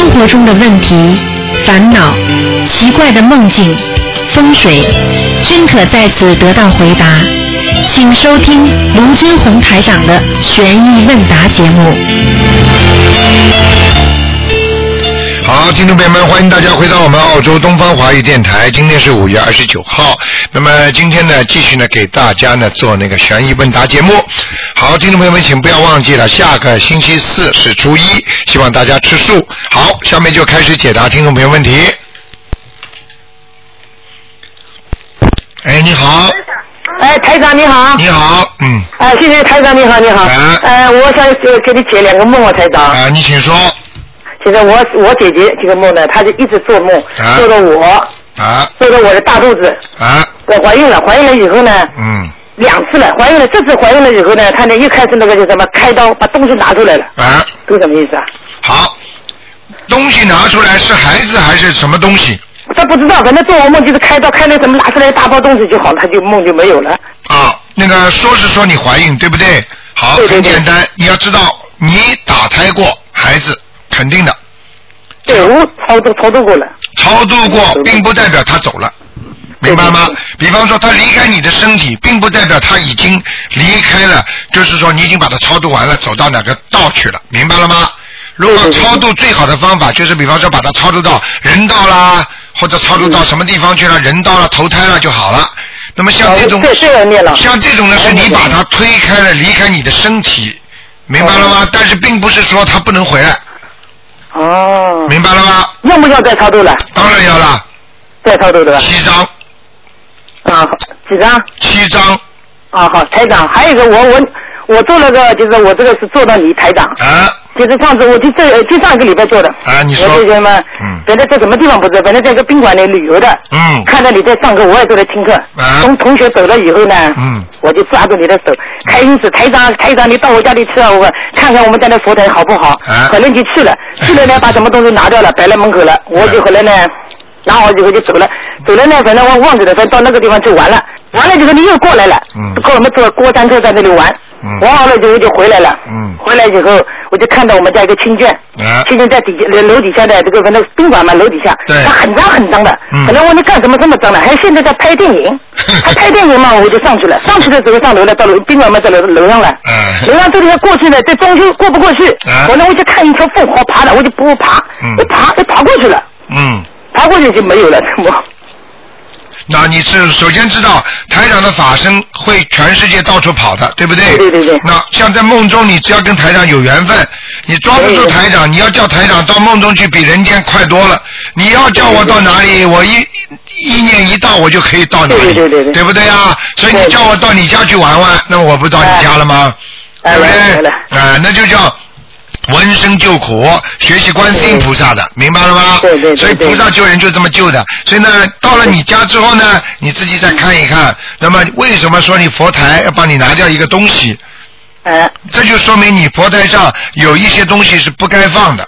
生活中的问题、烦恼、奇怪的梦境、风水，均可在此得到回答。请收听卢军红台长的悬疑问答节目。好，听众朋友们，欢迎大家回到我们澳洲东方华语电台。今天是五月二十九号，那么今天呢，继续呢给大家呢做那个悬疑问答节目。好，听众朋友们，请不要忘记了，下个星期四是初一，希望大家吃素。好，下面就开始解答听众朋友问题。哎，你好，哎，台长你好。你好，嗯，哎，谢谢台长你好你好。哎，哎，我想呃给你解两个梦啊，台长。啊，你请说，现在我我姐姐这个梦呢，她就一直做梦，啊。做到我，啊。做到我的大肚子，啊，我怀孕了，怀孕了以后呢，嗯，两次了，怀孕了，这次怀孕了以后呢，她呢又开始那个叫什么开刀，把东西拿出来了，啊，这个什么意思啊？好，东西拿出来是孩子还是什么东西？他不知道，反正做噩梦就是开刀，开那什么拿出来一大包东西就好，了，他就梦就没有了。啊，那个说是说你怀孕，对不对？好，对对对很简单，你要知道你打胎过孩子，肯定的，对，我超度超度过了。超度过并不代表他走了。明白吗？比方说，他离开你的身体，并不代表他已经离开了，就是说你已经把他超度完了，走到哪个道去了，明白了吗？如果超度最好的方法就是，比方说把它超度到人道啦，或者超度到什么地方去了，人道了、投胎了就好了。那么像这种，像这种呢，是你把它推开了，离开你的身体，明白了吗？但是并不是说他不能回来，哦，明白了吗？要不要再超度了？当然要了，再超度对吧？七张，啊，几张？七张啊，好，台长，还有一个我我我做了个，就是我这个是做到你台长，啊就是上次我就这就上一个礼拜做的。啊，你说我，就什么，嗯本来在什么地方不知道，反正在一个宾馆里旅游的，嗯看到你在上课，我也都在听课。啊从同学走了以后呢，嗯我就抓住你的手，开心死，台长台长，你到我家里去啊，我看看我们家的佛台好不好？啊可能就去了，去了呢，把什么东西拿掉了，摆在门口了，我就回来呢。拿好以后就走了，走了呢，反正我忘记了，反正到那个地方就完了，完了以后你又过来了，嗯。跟我们坐过山车在那里玩，嗯。玩好了以后就回来了，嗯。回来以后我就看到我们家一个亲眷，啊亲眷在底下楼楼底下的这个反正宾馆嘛，楼底下，对。他很脏很脏的，嗯。可能我你干什么这么脏呢？还现在在拍电影，他拍电影嘛，我就上去了，上去的时候上楼了，到楼宾馆嘛，在楼楼上了，嗯楼上这里要过去呢，在装修过不过去，啊我呢我就看一条凤凰爬的，我就不爬，嗯。一爬就爬过去了，嗯。爬过去就没有了，我那你是首先知道台长的法身会全世界到处跑的，对不对？对对对对那像在梦中，你只要跟台长有缘分，你抓不住对对台长，你要叫台长到梦中去，比人间快多了。你要叫我到哪里，我一意念一到，我就可以到哪里，对对对对不对啊？所以你对叫我到你家去玩玩，那我不到你家了吗？哎对不对？啊，那就叫闻声救苦，学习观世音菩萨的，明白了吗？对对对所以菩萨救人就这么救的。所以呢，到了你家之后呢，你自己再看一看。那么为什么说你佛台要帮你拿掉一个东西？呃，这就说明你佛台上有一些东西是不该放的。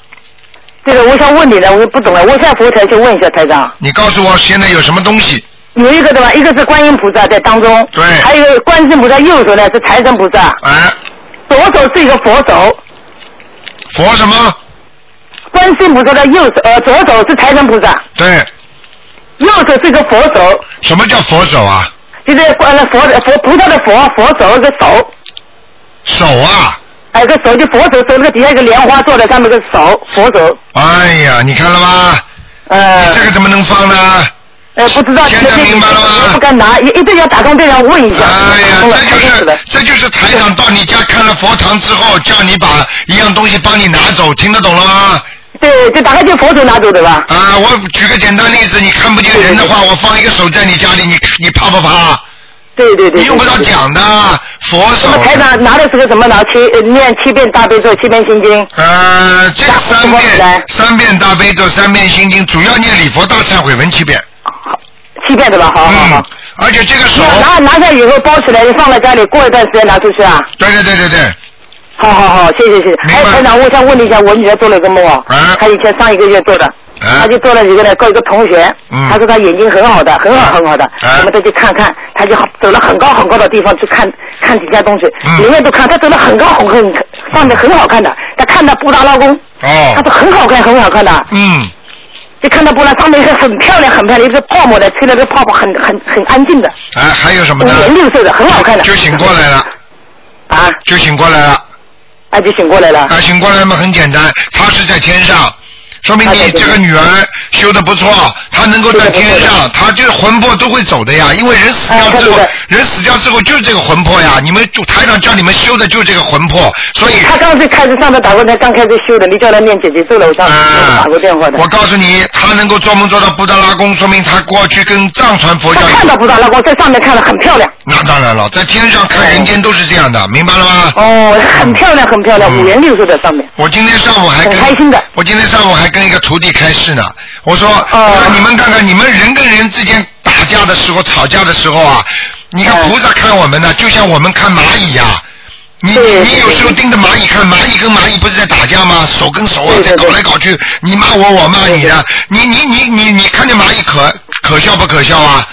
这个我想问你呢，我不懂了，我上佛台去问一下台长。你告诉我现在有什么东西？有一个对吧？一个是观音菩萨在当中，对还有观世音菩萨右手呢是财神菩萨，哎，左手是一个佛手，佛什么？观世音菩萨的右手呃左手是财神菩萨，对，右手是一个佛手，什么叫佛手啊？就是观了佛佛菩萨的佛佛手一个手，手啊！还有个手就佛手手那个底下一个莲花做的，上面个手佛手，哎呀，你看了吗？呃这个怎么能放呢？呃不知道现在明白了吗我不敢拿，一一定要打通电话问一下。哎呀，这就是这就是台长到你家看了佛堂之后，叫你把一样东西帮你拿走，听得懂了吗？对，就打开就佛祖拿走对吧？啊，我举个简单例子，你看不见人的话，我放一个手在你家里，你你怕不怕？对对对。你用不着。讲的，佛手那。么台长拿的时候怎么拿？七呃念七遍大悲咒，七遍心经。呃，这个三遍三遍大悲咒，三遍心经，主要念礼佛大忏悔文七遍。七遍对吧？好好好嗯。，而且这个手，拿拿下以后包起来，放在家里，过一段时间拿出去啊。对对对对对，好好好，谢谢谢谢。明白还有台长，我想问你一下，我女儿做了一个梦哦，啊她以前上一个月做的，啊她就做了一个呢，跟一个同学，嗯她说她眼睛很好的，很好很好的，啊我们再去看看，她就走了很高很高的地方去看看底下东西，嗯里面都看，她走了很高很很上面很好看的，她看到布达拉宫，哦他，说很好看，很好看的。嗯，就看到波浪上面一个很漂亮、很漂亮一个泡沫的，吹了个泡泡很很很安静的，哎，还有什么呢五呢？颜六色的，很好看的。就醒过来了，啊，就醒过来了。啊就醒过来了。啊，醒过来嘛，很简单，他是在天上，说明你这个女儿修的不错，她能够在天上，他就是魂魄都会走的呀，因为人死掉之后啊，人死掉之后就是这个魂魄呀，你们就台长叫你们修的就是这个魂魄，所以他刚才开始上面打过来，刚开始修的，你叫他念姐姐咒了，我上次啊打过电话的。我告诉你，他能够做梦做到布达拉宫，说明他过去跟藏传佛教他看到布达拉宫在上面看了很漂亮。那当然了，在天上看人间都是这样的，明白了吗？哦，很漂亮，很漂亮，嗯五颜六色在上面。我今天上午还开心的我今天上午还跟一个徒弟开示呢。我说，哦你们看看，你们人跟人之间打架的时候、吵架的时候啊，你看嗯菩萨看我们呢，就像我们看蚂蚁呀、你你有时候盯着蚂蚁看，蚂蚁跟蚂蚁不是在打架吗？手跟手啊在搞来搞去，你骂我，我骂你的，你你你你你看见蚂蚁可可笑不可笑啊？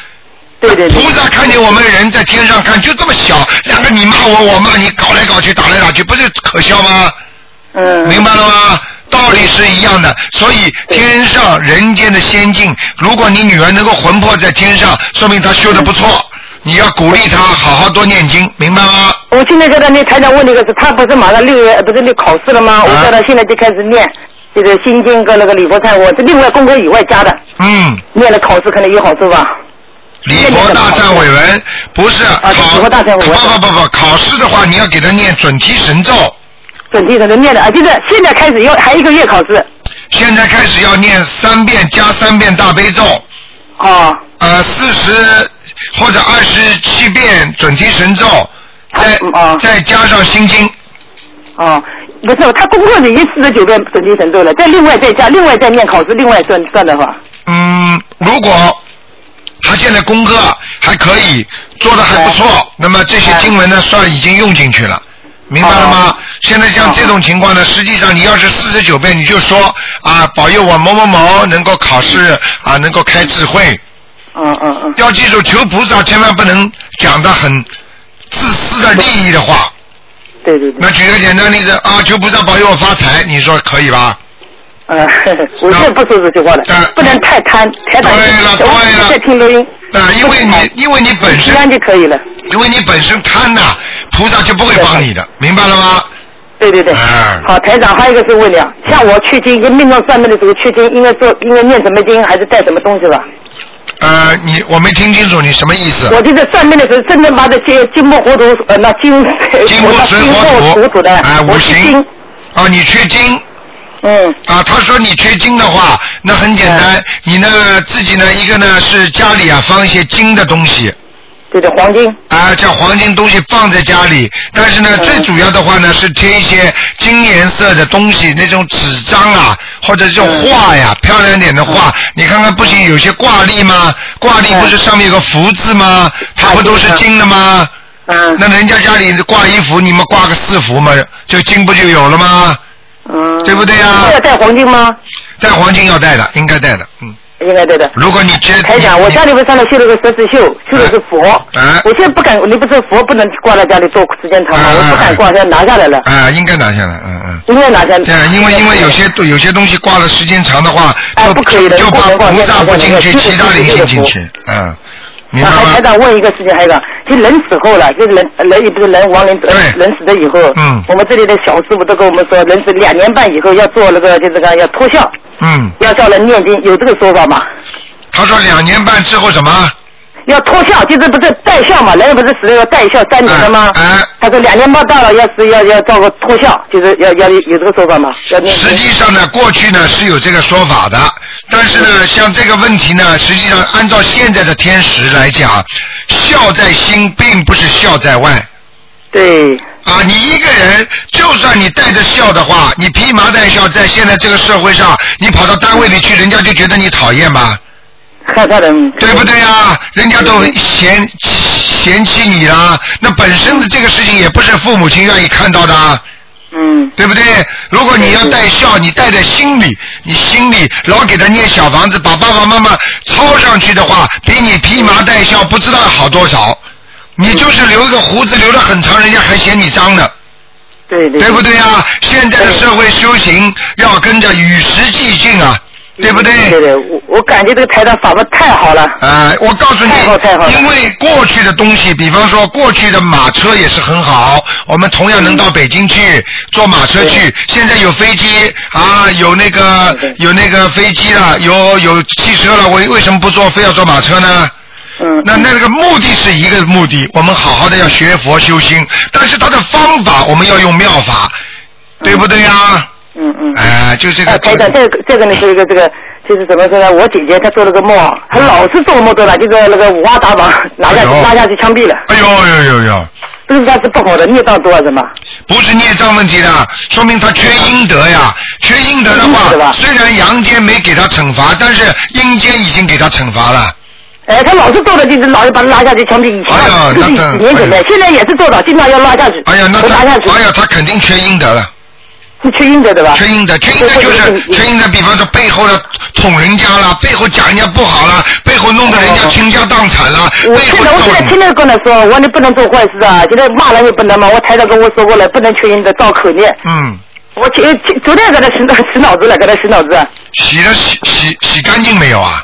对对对菩。萨看见我们人在天上看，就这么小，两个你骂我，我骂你，搞来搞去，打来打去，不是可笑吗？嗯。明白了吗？道理是一样的，所以天上人间的仙境，如果你女儿能够魂魄在天上，说明她修的不错。你要鼓励她好好多念经，明白吗？我现在叫他那台长问那个是，他不是马上六月不是六考试了吗？我叫他现在就开始念这个心经跟那个礼佛忏，我是另外功课以外加的，嗯，念了考试可能有好处吧。礼佛大忏悔文不是考，礼佛大忏悔文不不不不，考试的话你要给他念准提神咒，准提可能念的啊，就是现在开始要还一个月考试。现在开始要念三遍加三遍大悲咒，哦，呃，四十或者二十七遍准提神咒，再、嗯哦。再加上心经。哦，不是，他功课已经四十九遍准提神咒了，再另外再加，另外再念考试，另外算算的话，嗯，如果他现在功课还可以，做的还不错，那么这些经文呢，算已经用进去了。明白了吗？现在像这种情况呢，实际上你要是四十九遍，你就说啊，保佑我某某某能够考试啊，能够开智慧。嗯嗯嗯，要记住，求菩萨千万不能讲的很自私的利益的话。对对对，那举个简单例子啊，求菩萨保佑我发财，你说可以吧？嗯，我是不说这句话的嗯，不能太贪，太贪，对了对了。我在听录音，啊，因为你因为你本身平安就可以了，因为你本身贪呐、菩萨就不会帮你的，明白了吗？对对对哎。好，台长，还有一个是问你啊，像我去经，跟命中算命的时候去经，应该做，应该念什么经，还是带什么东西吧？呃，你我没听清楚你什么意思？我就是算命的时候，真的把这金金木火土，呃，那金，金木金水火土 木土土的，哎五行经，啊，你缺金嗯，啊？他说你缺金的话，那很简单，你呢自己呢一个呢是家里啊放一些金的东西。对的，黄金，啊，将黄金东西放在家里，但是呢，嗯最主要的话呢是贴一些金颜色的东西，那种纸张啊，或者这种画呀，漂亮点的画。你看看，不行，有些挂历吗？挂历不是上面有个福字吗？它不都是金的吗？嗯那人家家里挂一幅，你们挂个四幅嘛，就金不就有了吗？嗯，对不对呀要带黄金吗？带黄金要带的，应该带的，嗯。应该对的。如果你觉得台长，我家里边上来绣了个十字绣，绣的是佛。啊我现在不敢，你不是佛不能挂在家里做时间长吗？哎我不敢挂，现在拿下来了，啊，应该拿下来，嗯嗯。应该拿下来。对，因为因为有些有些东西挂了时间长的话，就哎不可以的就挂菩萨不进去，其他灵性进去，嗯，还台吗？长问一个事情，还有一个，就人死后了，就是人人也不是人亡人对人死了以后，嗯我们这里的小师傅都跟我们说，人死两年半以后要做那个就这个要脱孝，嗯，要叫人念经，有这个说法吗？他说两年半之后什么？要脱孝，就是不是带孝嘛？人不是死了要带孝三年了吗？哎哎他说两年半到了，要是要要照个脱孝，就是要要有这个说法吗？要实。际上呢，过去呢是有这个说法的，但是呢，像这个问题呢，实际上按照现在的天时来讲，孝在心，并不是孝在外。对，啊，你一个人，就算你带着笑的话，你披麻戴孝，在现在这个社会上，你跑到单位里去，人家就觉得你讨厌吧？害怕人。对不对呀？人家都嫌嫌弃你啦，那本身的这个事情也不是父母亲愿意看到的啊。嗯，对不对？如果你要带孝，你带在心里，你心里老给他念小房子，把爸爸妈妈抄上去的话，比你披麻戴孝不知道好多少。你就是留一个胡子留得很长，人家还嫌你脏呢。对对对不对啊？现在的社会修行要跟着与时俱进啊，对不对？对对，我我感觉这个台长法门太好了。啊、我告诉你太好太好，因为过去的东西，比方说过去的马车也是很好，我们同样能到北京去坐马车去。现在有飞机啊，有那个有那个飞机了，有有汽车了，为为什么不坐，非要坐马车呢？嗯。那那个目的是一个目的，我们好好的要学佛修心，但是它的方法我们要用妙法，对不对呀？嗯嗯。哎、就这个。哎，台长，这个这个呢是一个这个，就是怎么说呢？我姐姐她做了个梦，她老是做梦做了，就是那个五花大绑，拿下去哎拉下去枪毙了，哎呦呦呦呦！这是她是不好的，孽障多啊，什么？不是孽障问题的，说明他缺阴德呀。缺阴德的话，虽然阳间没给他惩罚，但是阴间已经给他惩罚了。哎，他老是做的就是老是把他拉下去枪毙，以前几年前的哎，现在也是做到，经常要拉下去，哎呀，那拉下去，哎呀，他肯定缺阴德了。是缺硬的对吧？缺硬的，缺硬的就是缺硬的，比方说背后的捅人家了，背后讲人家不好了，背后弄得人家倾家荡产了，我现在我现在天天跟他说，我说你不能做坏事啊！现在骂人也不能嘛。我台长跟我说过了，不能缺硬的，造口念。嗯，我前前昨天给他洗脑洗脑子了，给他洗脑子。洗了洗洗洗干净没有啊？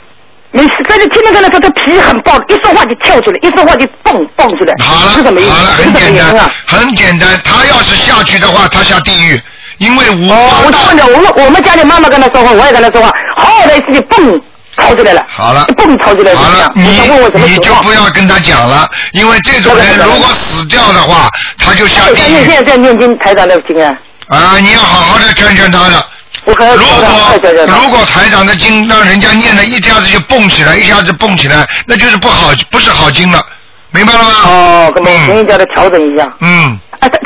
没洗，但是天天跟他说，他脾气很暴，一说话就跳出来，一说话就蹦蹦出来。好了，是什么意思？好了，很简单啊？，很简单。他要是下去的话，他下地狱，因为我就问着，我们我们家里妈妈跟他说话，我也跟他说话，好好的一次就蹦跑出来了。好了一蹦跑出来了，好了，你你就不？要跟他讲了，因为这种人如果死掉的话，他就下地狱现在在念经，台长的经啊，啊！你要好好的劝劝他了。如。果如果台长的经让人家念的一下子就蹦起来，一下子蹦起来，那就是不好，不是好经了，明白了吗？哦，那么我建议叫他调整一下。嗯，啊，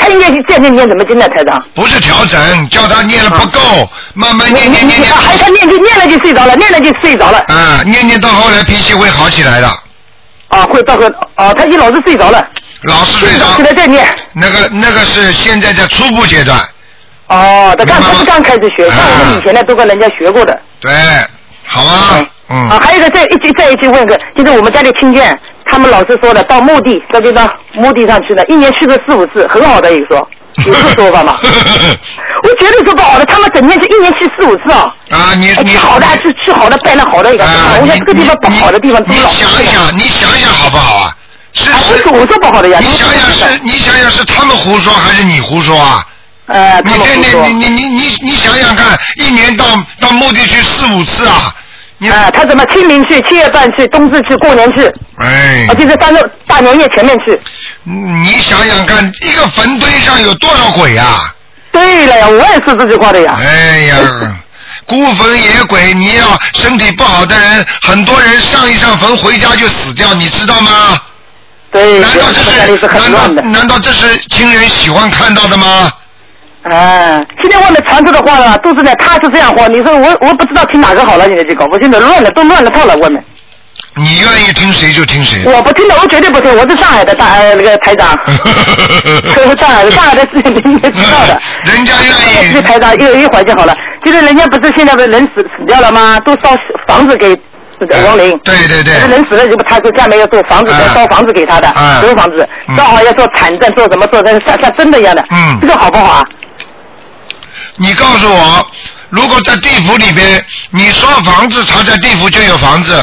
他他应该是这样念念什么经呢，台长？不是调整，叫他念了不够，慢慢念念念念啊，还他念就念了就睡着了，念了就睡着了。啊，念念到后来脾气会好起来的，啊，会到个啊，他一老是睡着了，老是睡着起。来再念。那个那个是现在在初步阶段，哦，他刚刚开始学，像我们以前呢都跟人家学过的。对，好啊？嗯啊，还有一个再一句再一句问个，就是我们家里亲眷，他们老是说的到墓地，这就到墓地上去了，一年去个四五次，很好的一个说，有这说法吗？我绝对说不好的，他们整天是一年去四五次啊。啊，你哎，你去好的还是去好的拜了好的一个，啊，我你想这个地方不好的地方你你都老想一想，你想一想好不好啊？是是说，我说不好的呀，你想想是，你想想是他们胡说还是你胡说啊？呃，你这你你你你你想想看，一年到到墓地去四五次啊？你啊，他怎么清明去，七月半去，冬至去，过年去，哎啊，，就是三个大年夜前面去。你想想看，一个坟堆上有多少鬼啊？对了呀，我也是这句话的呀。哎呀，孤坟野鬼，你要身体不好的人，很多人上一上坟回家就死掉，你知道吗？对，难道这是是难道。难道这是亲人喜欢看到的吗？啊，现在外面传出的话呢，都是在他是这样话，你说我我不知道听哪个好了，现在这个，我现在乱了，都乱了套了，我们。你愿意听谁就听谁。我不听的，我绝对不听，我是上海的大呃那个台长，上海的，上海的事情你应该知道的。人家愿意这个台长一一会儿就好了，就是人家不是现在不是人死死掉了吗？都烧房子给亡灵。对对对那人死了就不，他说下面要做房子，啊要烧房子给他的，啊修房子，嗯烧好要做产证，做什么做，像像真的一样的。嗯这个好不好啊？你告诉我，如果在地府里边，你烧房子，他在地府就有房子；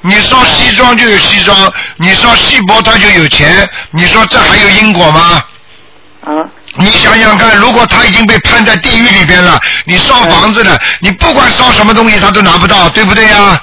你烧西装就有西装；你烧西博他就有钱。你说这还有因果吗？啊，你想想看，如果他已经被判在地狱里边了，你烧房子的，你不管烧什么东西他都拿不到，对不对呀？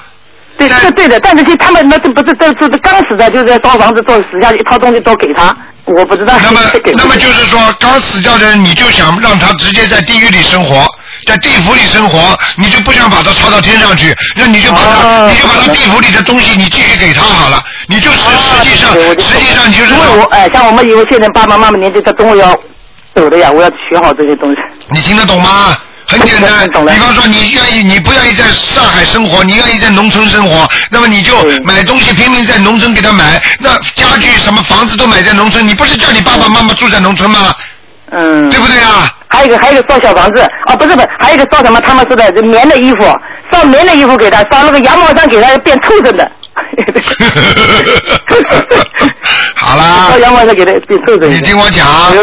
对，这个对的，但是是他们那这不是都是刚死的，就是在烧房子做死下去，一套东西都给他，我不知道。那么 那么就是说，刚死掉的人，你就想让他直接在地狱里生活，在地府里生活，你就不想把他抄到天上去，那你就把他，哦你就把他地府里的东西，你继续给他好了，你就实实际上，实际上你就是因为我，哎，像我们以后现在爸爸妈妈年纪，他都要走的呀，我要学好这些东西。你听得懂吗？很简单，比方说你愿意，你不愿意在上海生活，你愿意在农村生活，那么你就买东西拼命在农村给他买，那家具什么房子都买在农村，你不是叫你爸爸妈妈住在农村吗？嗯。对不对啊？还有一个，还有一个烧小房子，啊，不是不是，还有一个烧什么？他们说的这棉的衣服，烧棉的衣服给他，烧那个羊毛衫给他，变畜生的。好啦，你。听我讲啊，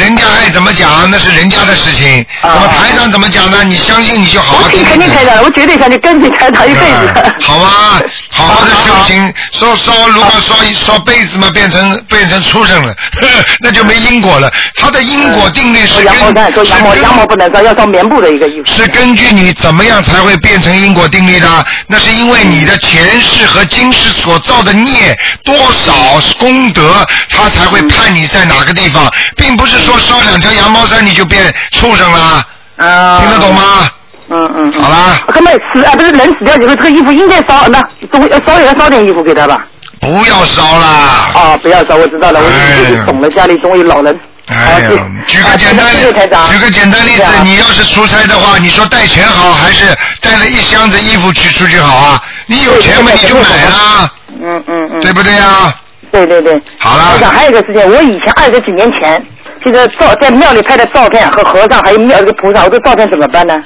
人家爱怎么讲那是人家的事情。啊那么台长怎么讲呢？你相信你就好好我听听。听肯定台长，我绝对相信跟你台长一辈子哎。好吧，好好的修行，烧烧如果烧一烧被子嘛，变成变成畜生了，那就没因果了。他的因果定律是说羊毛根衫，说羊毛羊毛不能烧，要烧棉布的一个衣服。是根据你怎么样才会变成因果定律的？那是因为你的前世和今世所造的孽多少功德，他才会判你在哪个地方，并不是说烧两条羊毛衫你就变畜生了，啊。听得懂？吗？嗯嗯。嗯好啦，那么死啊，不是人死掉以后，这个衣服应该烧，那总要烧也要烧点衣服给他吧？不要烧啦。啊，不要烧，我知道了，我哎呀自己懂了，家里总有老人。哎，呀，举个简单。举个简单例子你要是出差的话，你说带钱好还是带了一箱子衣服去出去好啊？你有钱嘛，你就买啦，嗯嗯嗯。对不对呀？对对对。好了我想，还有一个事情，我以前二十几年前，这个照在庙里拍的照片和和尚还有庙里的菩萨，我这照片怎么办呢？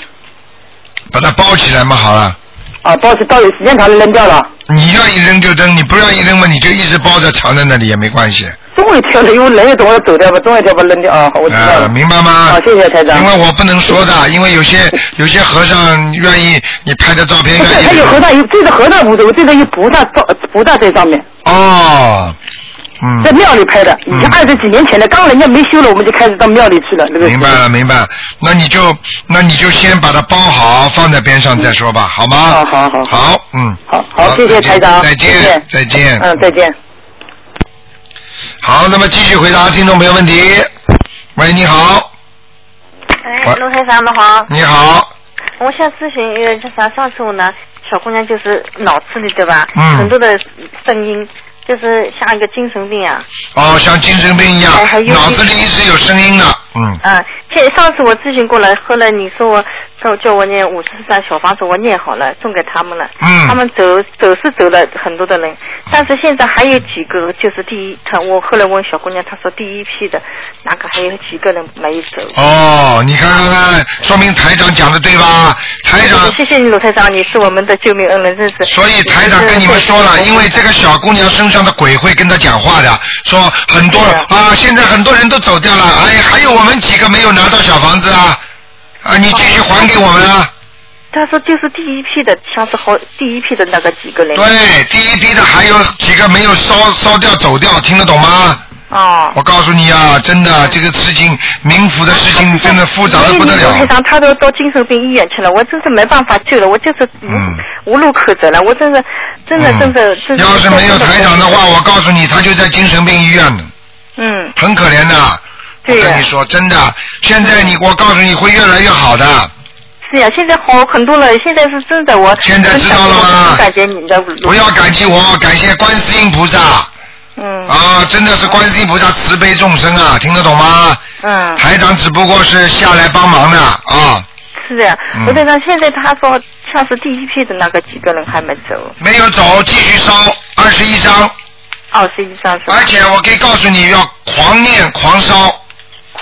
把它包起来嘛，好了。啊，包起到有时间长了扔掉了，你愿意扔就扔，你不愿意扔嘛，你就一直包着藏在那里也没关系。总有一条的，因为人也总要走掉吧，总有一条把扔掉啊，我知道呃，了。明白吗？好，谢谢台长。因为我不能说的，因为有些 有些和尚愿意你拍的照片。他有和尚有这个和尚无所谓，这个有菩萨照菩萨在上面，哦，嗯。在庙里拍的。二十几年前的，刚人家没修了，我们就开始到庙里去了。那个明白了，明白。那你就那你就先把它包好，放在边上再说吧，好吗？好好好好，嗯。好好，谢谢台长，再见再见。嗯，再见。好，那么继续回答听众朋友问题。喂，你好，哎，龙台长们好，你好，我想咨询一个，就像上次我呢，小姑娘就是脑子里对吧，嗯。很多的声音，就是像一个精神病啊，哦，像精神病一样脑子里一直有声音的，嗯，啊，现上次我咨询过了，后来你说我叫叫我念五十张小房子，我念好了，送给他们了，嗯他们走走是走了很多的人，但是现在还有几个，就是第一，他我后来问小姑娘，她说第一批的那个还有几个人没走。哦，你看看看，说明台长讲的对吧？台长，谢谢你，鲁台长，你是我们的救命恩人，真是。所以台长跟你们说了，因为这个小姑娘身上的鬼会跟她讲话的，说很多是的啊，现在很多人都走掉了，哎，还有我们几个没有拿到小房子啊，啊，你继续还给我们啊。他说就是第一批的，像是好第一批的那个几个人。对，第一批的还有几个没有烧烧掉走掉，听得懂吗？哦。我告诉你啊，真的这个事情，冥府的事情真的复杂的不得了。台长，他都到精神病医院去了，我真是没办法救了，我就是无、嗯无路可走了，我真的真的嗯真的真的。要是没有台长的话，我告诉你，他就在精神病医院呢，嗯，很可怜的。我对呀跟你说，真的，现在你，我告诉你会越来越好的。是呀，现在好很多了，现在是真的我。现在知道了吗感谢你的。不要感激我，感谢观世音菩萨嗯啊！真的是观世音菩萨慈悲众生啊，听得懂吗？嗯，台长只不过是下来帮忙的啊，是的呀嗯。卢台长，现在他说像是第一批的那个几个人还没走，没有走，继续烧二十一张，二十一张？而且我可以告诉你要狂念狂烧。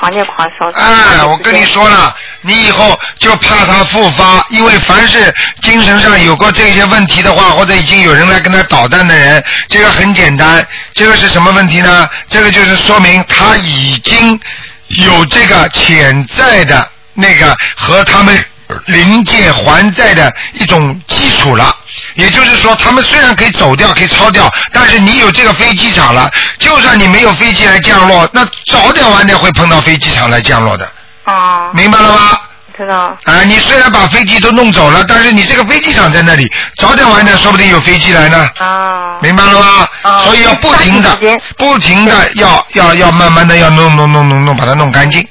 狂念狂烧。哎，我跟你说了，你以后就怕他复发，因为凡是精神上有过这些问题的话，或者已经有人来跟他捣蛋的人，这个很简单，这个是什么问题呢？这个就是说明他已经有这个潜在的那个和他们临界还债的一种基础了。也就是说，他们虽然可以走掉，可以超掉，但是你有这个飞机场了，就算你没有飞机来降落，那早点晚点会碰到飞机场来降落的，啊，明白了吗？知道。啊，你虽然把飞机都弄走了，但是你这个飞机场在那里，早点晚点说不定有飞机来呢，啊。明白了吗？啊所以要不停的不停的要要要慢慢的要弄弄弄弄弄，把它弄干净。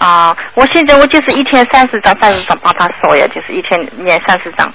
啊，我现在我就是一天三十张，三十张帮他烧呀，就是一天念三十张。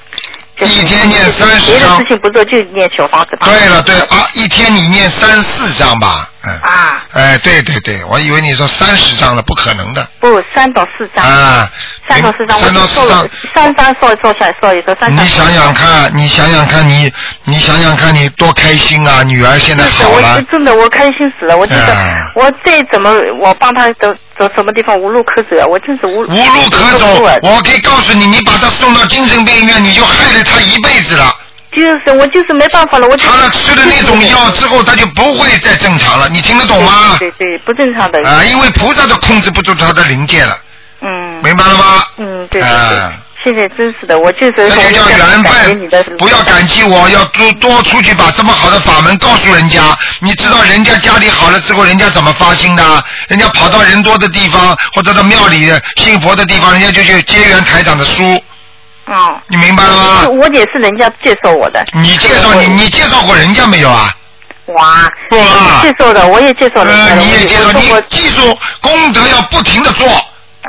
就是一天念30别的事情不做，就念小房子吧。对了对啊，一天你念三四张吧，嗯。啊，哎，对对对，我以为你说三十张了，不可能的。不，三到四张。啊，三到四张，三到四张了，三张烧烧下来烧一烧，三张。你想想看，你想想看你，你想想看你多开心啊！女儿现在是的，我好了是，真的我开心死了，我觉得嗯我再怎么我帮他走走什么地方无路可走啊，我真是无无路可走。我可以告诉你，你把他送到精神病院，你就害了他一辈子了。就是我就是没办法了，我就他吃了那种药之后，他就不会再正常了，你听得懂吗？对对对，不正常的。啊，因为菩萨都控制不住他的灵界了，嗯明白了吗？嗯，对对对啊。现在真是的，我就是这就叫缘分，不要感激我，要多多出去把这么好的法门告诉人家。你知道人家家里好了之后，人家怎么发心的？人家跑到人多的地方，或者到庙里信佛的地方，人家就去结缘台长的书，哦。你明白了吗？我也是人家介绍我的。你介绍你你介绍过人家没有啊？哇，不啊介绍的，我也介绍了呃，的。你也介绍，你记住功德要不停的做，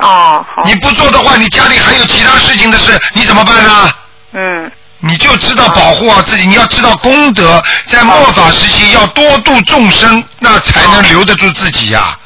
哦，好。你不做的话，你家里还有其他事情的事，你怎么办呢？嗯，你就知道保护好自己，你要知道功德，在末法时期要多度众生，那才能留得住自己呀、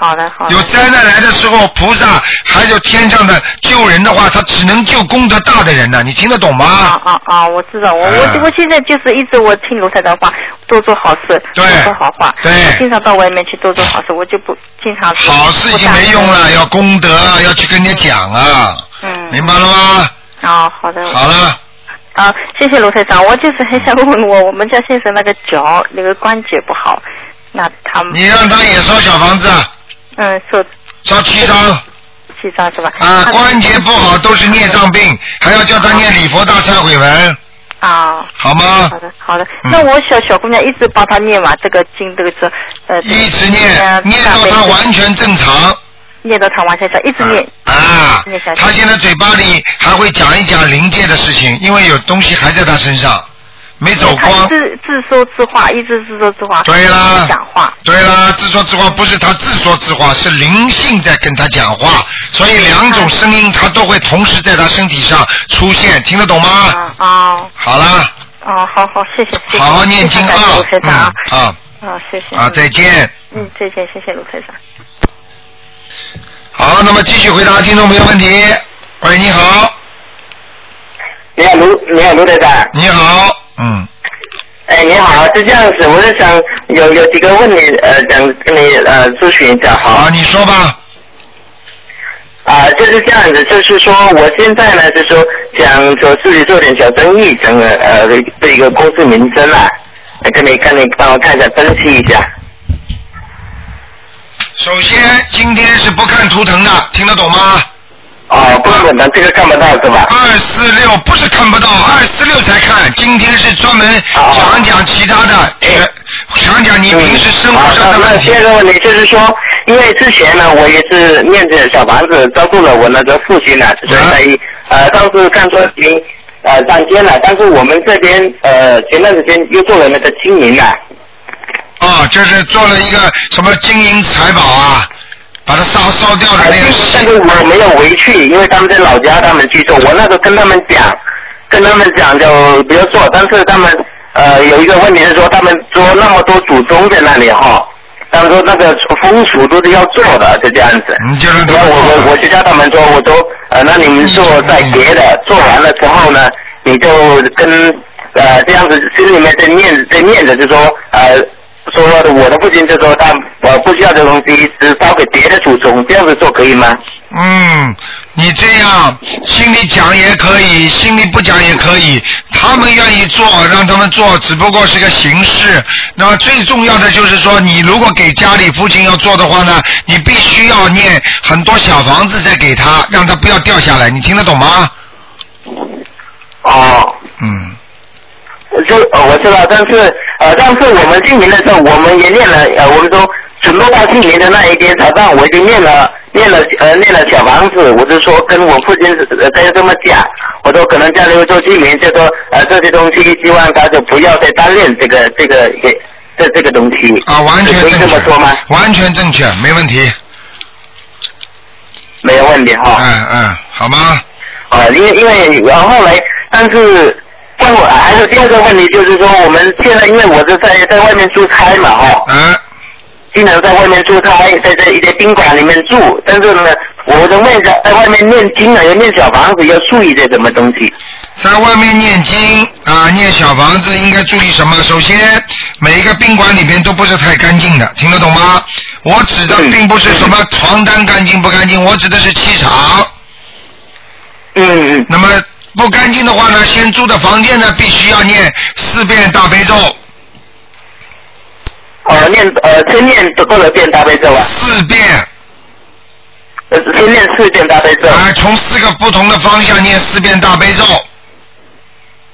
好的好的。有灾难来的时候，菩萨还有天上的救人的话，他只能救功德大的人呢。你听得懂啊吗？啊啊啊！我知道，我啊我我现在就是一直我听卢台的话，多做好事，对多说好话，对我经常到外面去多做好事，我就不经常是好事已经没用了，要功德啊，要去跟人家讲啊，嗯，明白了吗？哦，好的。好了，啊，谢谢卢台长，我就是很想问问我，我们家先生那个脚那个关节不好，那他们你让他也烧小房子，嗯说烧七张七张是吧？啊，关节不好都是孽障病，还要叫他念礼佛大忏悔文，啊。好吗好？的，好的。嗯那我小小姑娘一直帮她念嘛这个经，这个字，呃，一直念，念到他完全正常。念到她完全正常，一直念。啊他现在嘴巴里还会讲一讲灵界的事情，因为有东西还在他身上，没走她光。自自说自话，一直自说自话。对啦讲话。对啦，自说自话不是他自说自话，是灵性在跟他讲话，所以两种声音他都会同时在他身体上出现，听得懂吗？啊哦好啦，哦，好好，谢谢，谢谢。好好念经啊卢台，长啊嗯，啊啊，谢谢。啊，再见。嗯，再见，谢谢卢台长。好，那么继续回答听众朋友问题。喂，你好，你好，卢，你好，卢台长。你好，嗯，哎，你好，是这样子，我是想有有几个问题，呃，想跟你呃咨询一下，好。啊，你说吧。啊、就是这样子，就是说我现在呢，就是说想说自己做点小生意，整个呃这一个公司名称啊，来跟你跟你帮我看一下，分析一下。首先，今天是不看图腾的，听得懂吗？哦，不可能，这个看不到是吧？二四六不是看不到，二四六才看。今天是专门哦讲讲其他的，学讲讲你平时生活上的第。二个问题就是说，因为之前呢，我也是念着小房子照顾了我那个父亲呢，所以在呃上次看说已经呃上天了，但是我们这边呃前段时间又做了那个经营啊，哦，就是做了一个什么金银财宝啊，把它烧烧掉的呃那个但是我没有回去，因为他们在老家，他们去做，我那时候跟他们讲，跟他们讲就不要做，但是他们呃有一个问题是说，他们说那么多祖宗在那里哈。他们说那个风俗都是要做的，是这样子。然后我我我就叫他们说，我说呃，那你们做在别的，做完了之后呢，你就跟呃这样子心里面在念在念着，就说呃说我的父亲就说他呃不需要这东西，只烧给别的祖宗，这样子做可以吗？嗯，你这样心里讲也可以，心里不讲也可以。他们愿意做，让他们做，只不过是个形式。那么最重要的就是说，你如果给家里父亲要做的话呢，你必须要念很多小房子再给他，让他不要掉下来。你听得懂吗？哦，嗯，就呃我知道，但是呃但是我们姓名的时候，我们也念了呃我们说准备到姓名的那一天早上，我已经念了念了呃念了小房子，我就说跟我父亲呃在这么讲，我说可能家里会做姓名，就说呃这些东西希望他就不要再单恋这个这个也这这个东西啊，完全可以正确这么说吗？，完全正确，没问题。没有问题哈。嗯嗯，好吗？啊，因为因为然后后来，但是像我还有第二个问题就是说，我们现在因为我是在在外面出差嘛哈，嗯，经常在外面出差，在在一些宾馆里面住，但是呢，我的问一下，在外面念经啊，要念小房子，要注意些什么东西？在外面念经啊，念小房子应该注意什么？首先，每一个宾馆里面都不是太干净的，听得懂吗？我指的嗯并不是什么床单干净不干净，我指的是气场。嗯嗯那么不干净的话呢，先租的房间呢必须要念四遍大悲咒，呃，念呃，先念多少遍大悲咒啊？四遍，呃，先念四遍大悲咒。啊，从四个不同的方向念四遍大悲咒，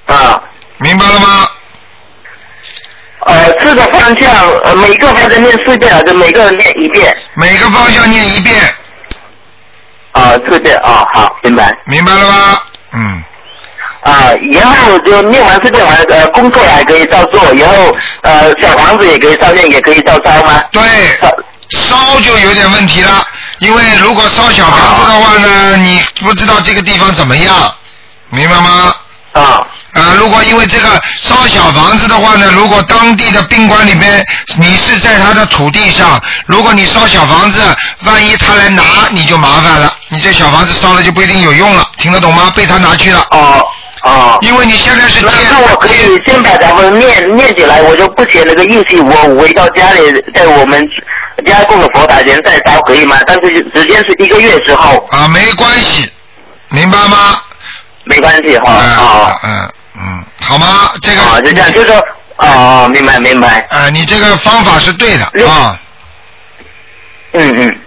啊，明白了吗？呃，四个方向，呃，每个方向念四遍，还是每个人念一遍？每个方向念一遍，啊，四遍啊，好，明白。明白了吗？嗯，啊，然后就念完这边完，呃，工作还可以照做，然后呃，小房子也可以照念，也可以照烧吗？对，烧烧就有点问题了，因为如果烧小房子的话呢，你不知道这个地方怎么样，明白吗？啊啊，如果因为这个烧小房子的话呢，如果当地的宾馆里面你是在他的土地上，如果你烧小房子，万一他来拿，你就麻烦了，你这小房子烧了就不一定有用了，听得懂吗？被他拿去了，哦哦。因为你现在是那借那我可以先把咱们念念起来，我就不写那个印记，我回到家里，在我们家供的佛台前再烧可以吗？但是时间是一个月之后，啊，没关系，明白吗？没关系哈。嗯哦嗯嗯，好吗？这个啊，就这样，就说哦，明白明白。啊，你这个方法是对的啊。嗯嗯。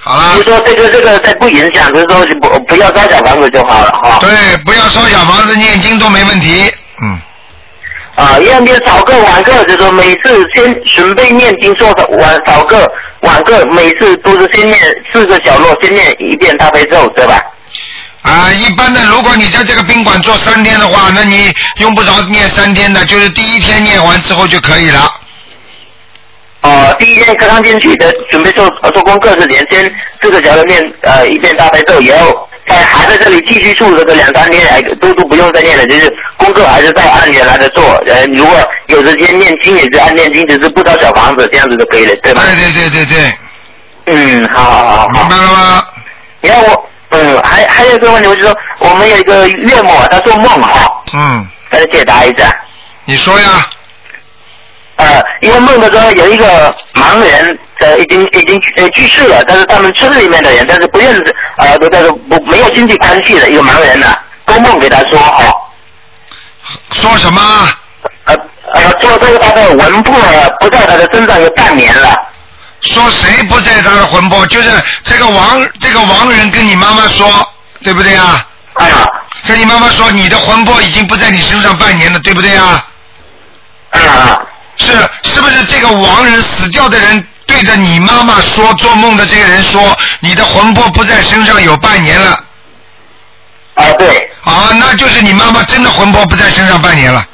好了就，说这个这个在不影响，就是说不不要烧小房子就好了哈。对，不要烧小房子，念经都没问题。嗯，啊，要念少个晚个，就是说每次先准备念经做的晚少个晚个，每次都是先念四个角落，先念一遍大悲咒，对吧？啊，一般的，如果你在这个宾馆做三天的话，那你用不着念三天的，就是第一天念完之后就可以了。哦、第一天刚刚进去的准备做呃做功课之前，先四个小时念呃一遍大悲咒，然后在还在这里继续住这个两三天，还都都不用再念了，就是功课还是在按原来的做。呃，如果有时间念经也是按念经，只是不烧小房子，这样子就可以了，对吧？对对对对对，嗯，好好好好。明白了吗？然后我，嗯，还还有一个问题，我就说我们有一个岳母啊，她做梦哈，嗯，再解答一下。你说呀。呃，因为梦的时候有一个盲人，呃，已经已经呃去世了，但是他们村里面的人，但是不认识，呃，但是不没有亲戚关系的一个盲人呢、做梦给他说哈，说什么？呃呃，说这个他的魂魄啊不在他的身上有半年了，说谁不在他的魂魄？就是这个亡这个亡人跟你妈妈说，对不对啊？哎呀跟你妈妈说，你的魂魄已经不在你身上半年了，对不对啊？哎呀，是是不是这个亡人死掉的人对着你妈妈说，做梦的这个人说，你的魂魄不在身上有半年了？啊对，啊，那就是你妈妈真的魂魄不在身上半年了，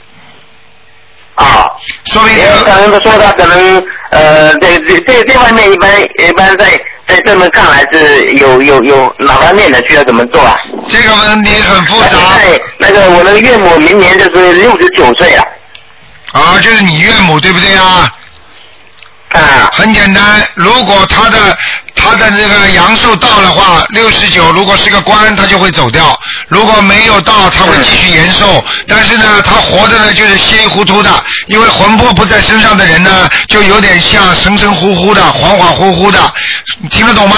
啊。说明这个也有可能说他可能呃，在这这这方面一般一般在在这么看来是有有有哪方面的需要怎么做啊？这个问题很复杂对那个我的岳母明年就是六十九岁了啊，就是你岳母对不对啊？啊很简单，如果他的他的这个阳寿到的话，六十九，如果是个官，他就会走掉；如果没有到，他会继续延寿。但是呢，他活着呢就是稀里糊涂的，因为魂魄不在身上的人呢，就有点像神神乎乎的、恍恍惚惚的，你听得懂吗？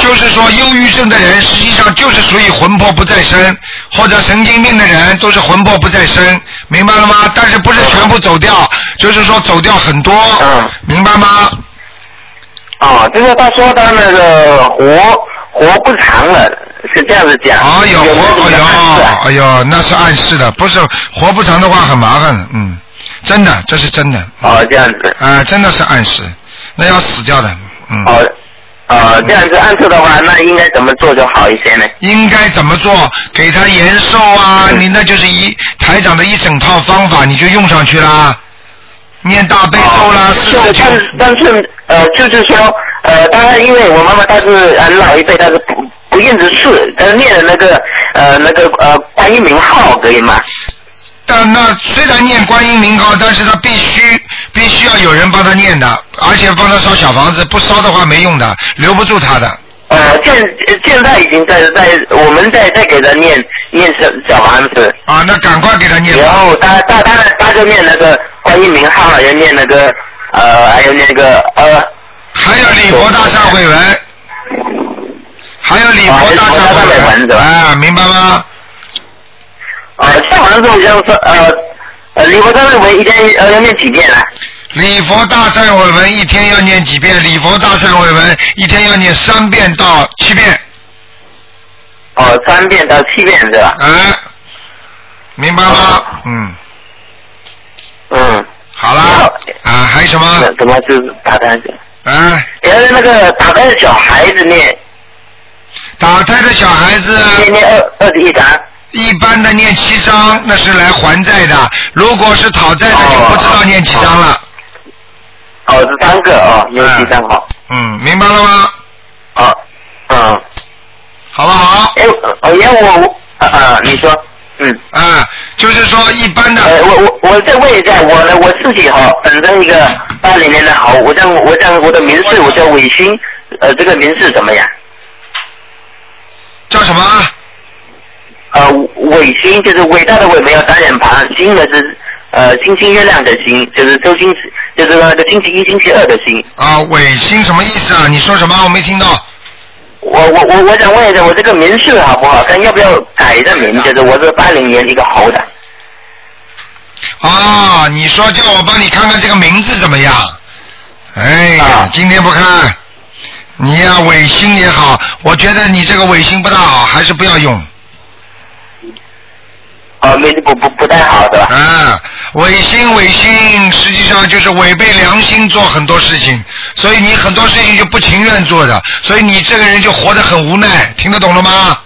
就是说，忧郁症的人实际上就是属于魂魄不在身，或者神经病的人都是魂魄不在身，明白了吗？但是不是全部走掉，就是说走掉很多，嗯明白吗？啊，就是他说他那个活活不长了，是这样子讲。哎呦，有没有活，哎呦啊，哎呦，那是暗示的，不是活不长的话很麻烦的，嗯，真的，这是真的，哦，这样子。啊、真的是暗示，那要死掉的，嗯。哦，呃，这样子暗示的话，那应该怎么做就好一些呢？应该怎么做？给他延寿啊！嗯你那就是一台长的一整套方法，你就用上去啦。念大悲咒啦，四十九。是但是但是呃，就是说呃，当然因为我妈妈她是很老一辈，她是不不认识字，她是念的那个呃那个呃观音名号可以吗？但那虽然念观音名号，但是他必须必须要有人帮他念的，而且帮他烧小房子，不烧的话没用的，留不住他的。呃，现现在已经在在我们在在给他念念小小房子，啊，那赶快给他念吧。然后他他他他就念那个观音名号，要念那个呃还有那个呃还有礼佛大忏悔文，还有礼佛大啊礼佛大忏悔文啊，明白吗？呃，像完之后像说呃呃，礼佛大忏悔一天呃要念几遍啊？礼佛大忏悔文一天要念几遍？礼佛大忏悔文一天要念三遍到七遍，哦，三遍到七遍是吧？嗯，明白吗？嗯，嗯。好啦，啊，还有什么？那怎么就是打胎？啊，原来那个打胎的小孩子念打胎的小孩子念念二二十一章。一般的念七章，那是来还债的；如果是讨债的，就不知道念几章了。哦，是三个啊，念七章好。嗯，明白了吗？啊，嗯。好不好？哎，哦，因为我啊啊，你说，嗯。啊，就是说一般的。呃，我我我再问一下，我呢我自己哈，本身一个八零年的好，我这样我这样我的名字我叫伟星，呃，这个名字怎么样？叫什么？呃，伟星就是伟大的伟，没有单人旁，星呢是呃星星月亮的星，就是周星驰，就是那个星期一、星期二的星。啊，伟星什么意思啊？你说什么？我没听到。我我我我想问一下，我这个名字好不好？看要不要改个名？就是我是八零年一个猴的。啊，你说叫我帮你看看这个名字怎么样？哎呀，啊今天不看，你呀、伟星也好，我觉得你这个伟星不大好，还是不要用。哦，不不不太好的吧？啊，违心违心，实际上就是违背良心做很多事情，所以你很多事情就不情愿做的，所以你这个人就活得很无奈，听得懂了吗？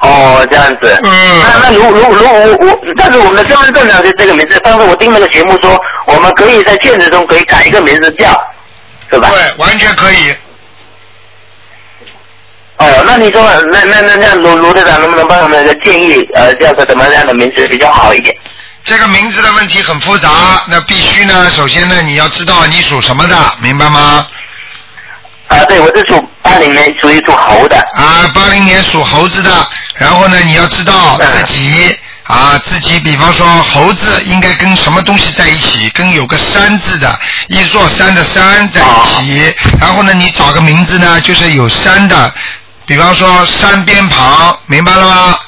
哦，这样子。嗯那那如如如我我，但是我们的身份证上是这个名字，上次我听那个节目说，我们可以在现实中可以改一个名字叫，是吧？对，完全可以。哦，那你说，那那那那卢卢队长能不能帮我们建议，呃，叫个怎么样的名字比较好一点？这个名字的问题很复杂，那必须呢，首先呢，你要知道你属什么的，明白吗？啊，对，我是属八零年，属于属猴的。啊，八零年属猴子的，然后呢，你要知道嗯自己啊，自己比方说猴子应该跟什么东西在一起，跟有个山字的，一座山的山在一起，然后呢，你找个名字呢，就是有山的，比方说山边旁，明白了吗？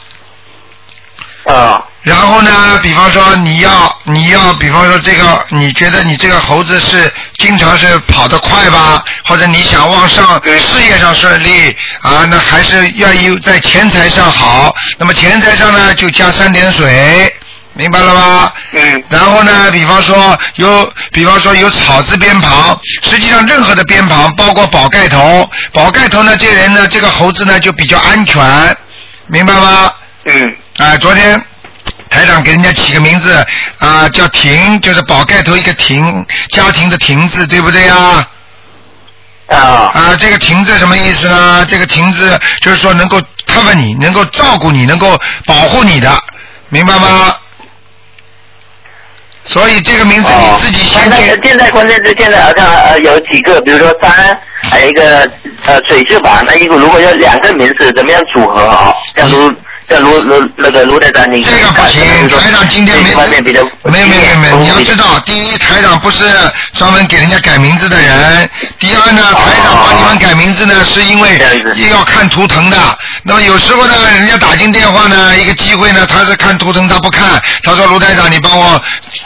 啊、然后呢，比方说你要你要，比方说这个，你觉得你这个猴子是经常是跑得快吧，或者你想往上对事业上顺利啊，那还是愿意在钱财上好。那么钱财上呢，就加三点水，明白了吗？嗯。然后呢，比方说有，比方说有草字边旁，实际上任何的边旁，包括宝盖头，宝盖头呢，这人呢，这个猴子呢就比较安全，明白吗？嗯。啊，昨天台长给人家起个名字啊，叫亭，就是宝盖头一个亭，家庭的亭字，对不对呀？啊。啊，这个亭字什么意思呢？这个亭字就是说能够 cover 你，能够照顾你，能够保护你的，明白吗？所以这个名字你自己先那去。那现在关键是现在好像呃有几个，比如说山，还有一个呃水字旁，那一个如果有两个名字，怎么样组合啊？像卢像卢卢那个卢台长，你这个不行，台长今天没没有没有没有，你要知道，第一台长不是专门给人家改名字的人，第二呢，台长帮你们改名字呢，是因为要看图腾的。那么有时候呢，人家打进电话呢，一个机会呢，他是看图腾，他不看，他说卢台长，你帮我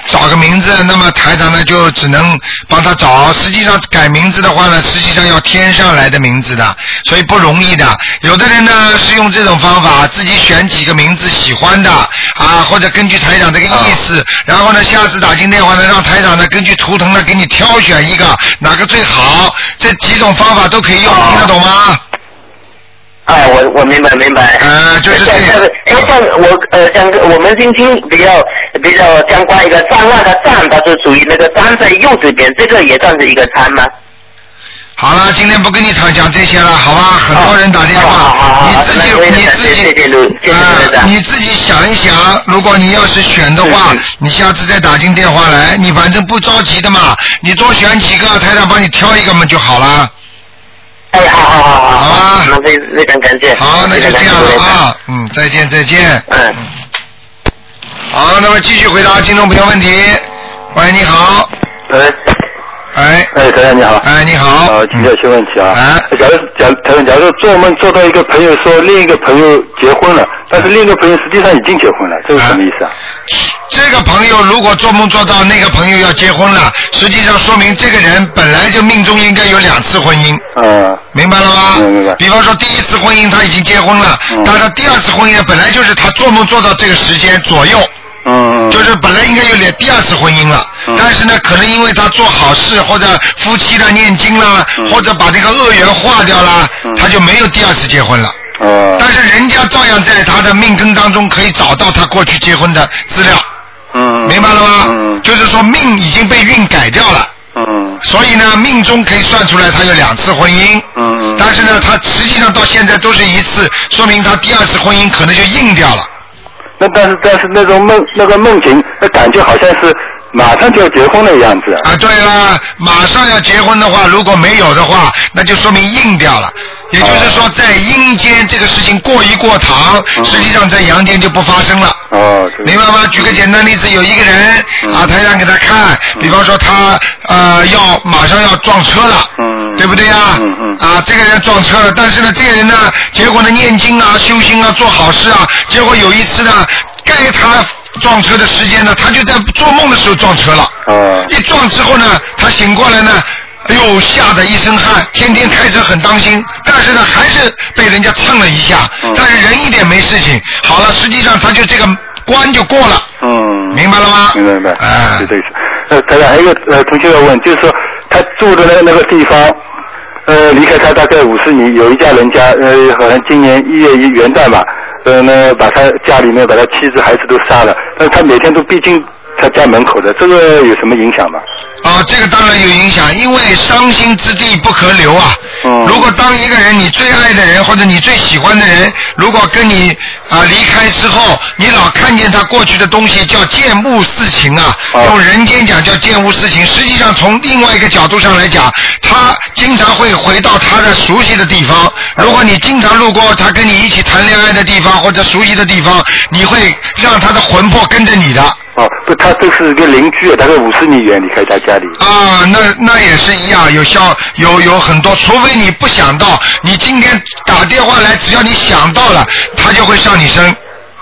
找个名字，那么台长呢就只能帮他找。实际上改名字的话呢，实际上要天上来的名字的，所以不容易的。有的人呢是用这种方法，自己选几个名字喜欢的啊，或者根据台长这个意思，然后呢下次打进电话呢，让台长呢根据图腾呢给你挑选一个哪个最好，这几种方法都可以用，听得懂吗？啊，我我明白明白。呃，就是这样。哎，像我呃，像我们今天比较比较相关一个站那个站，它是属于那个站在右这边，这个也算是一个餐吗？好了，今天不跟你谈讲这些了，好吧？很多人打电话，你自己你自己啊，你自己想一想，如果你要是选的话，你下次再打进电话来，你反正不着急的嘛，你多选几个，台长帮你挑一个嘛就好了。哎，好好好好，好吧，那非非常感谢。好，那就这样了啊，嗯，再见再见。嗯。好，那么继续回答听众朋友问题。喂，你好。喂。哎哎，台长你好。哎，你好。呃，请教一些问题啊。啊假如假台长，假如做梦做到一个朋友说另一个朋友结婚了，但是另一个朋友实际上已经结婚了，这是什么意思啊？这个朋友如果做梦做到那个朋友要结婚了，实际上说明这个人本来就命中应该有两次婚姻。嗯。明白了吗？明白明白比方说第一次婚姻他已经结婚了，嗯但是第二次婚姻本来就是他做梦做到这个时间左右。嗯。就是本来应该有两第二次婚姻了，嗯但是呢，可能因为他做好事或者夫妻的念经啦，或者把这个恶缘化掉了，嗯他就没有第二次结婚了。哦。但是人家照样在他的命根当中可以找到他过去结婚的资料，嗯。明白了吗？嗯。就是说命已经被运改掉了。嗯。所以呢，命中可以算出来他有两次婚姻。嗯嗯。但是呢，他实际上到现在都是一次，说明他第二次婚姻可能就硬掉了。那但是但是那种梦那个梦境，那感觉好像是马上就要结婚的样子。啊，对了，马上要结婚的话，如果没有的话，那就说明硬掉了。也就是说，在阴间这个事情过一过堂，实际上在阳间就不发生了。哦，明白吗？举个简单例子，有一个人嗯啊，他想给他看，比方说他呃要马上要撞车了，嗯对不对呀？嗯嗯啊，这个人撞车了，但是呢，这个人呢，结果呢念经啊、修心啊、做好事啊，结果有一次呢，该他撞车的时间呢，他就在做梦的时候撞车了。哦一撞之后呢，他醒过来呢，哎呦，吓得一身汗，天天开车很当心，但是呢，还是被人家蹭了一下，嗯但是人一点没事情。好了，实际上他就这个关就过了，嗯。明白了吗？明白明白，哎就这个意思。呃，台长还有一个呃同学要问，就是说他住的那那个地方，呃，离开他大概五十米，有一家人家，呃，好像今年一月一元旦吧，呃，那把他家里面把他妻子孩子都杀了，但是他每天都必经他家门口的，这个有什么影响吗？啊，这个当然有影响，因为伤心之地不可留啊。嗯如果当一个人你最爱的人或者你最喜欢的人，如果跟你啊离开之后，你老看见他过去的东西，叫见物思情啊。哦用人间讲叫见物思情，实际上从另外一个角度上来讲，他经常会回到他的熟悉的地方。如果你经常路过他跟你一起谈恋爱的地方或者熟悉的地方，你会让他的魂魄跟着你的。哦，不，他这是一个邻居，大概五十米远离开他家里。啊，那那也是一样，有消有有很多，除非你不想到，你今天打电话来，只要你想到了，他就会上你身，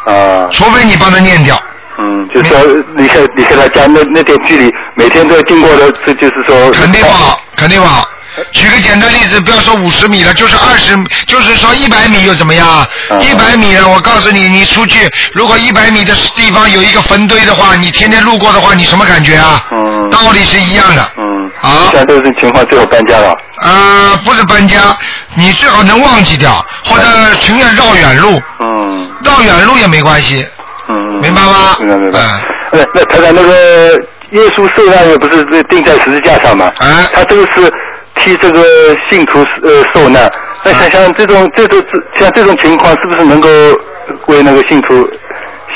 啊，除非你帮他念掉。嗯，就是说离开离开他家那那点距离，每天都要经过的，这就是说肯定不好，肯定不好。举个简单例子，不要说五十米了，就是二十，就是说一百米又怎么样？嗯一百米呢，我告诉你，你出去，如果一百米的地方有一个坟堆的话，你天天路过的话，你什么感觉啊？嗯道理是一样的。嗯，好像这种情况最后搬家了。呃，不是搬家，你最好能忘记掉，或者情愿绕远路，嗯绕远路也没关系。嗯，明白吗明白明白。嗯那那台长，那个耶稣受难也不是定在十字架上吗？啊他这个是替这个信徒呃受难。那想想这种这种像这种情况，是不是能够为那个信徒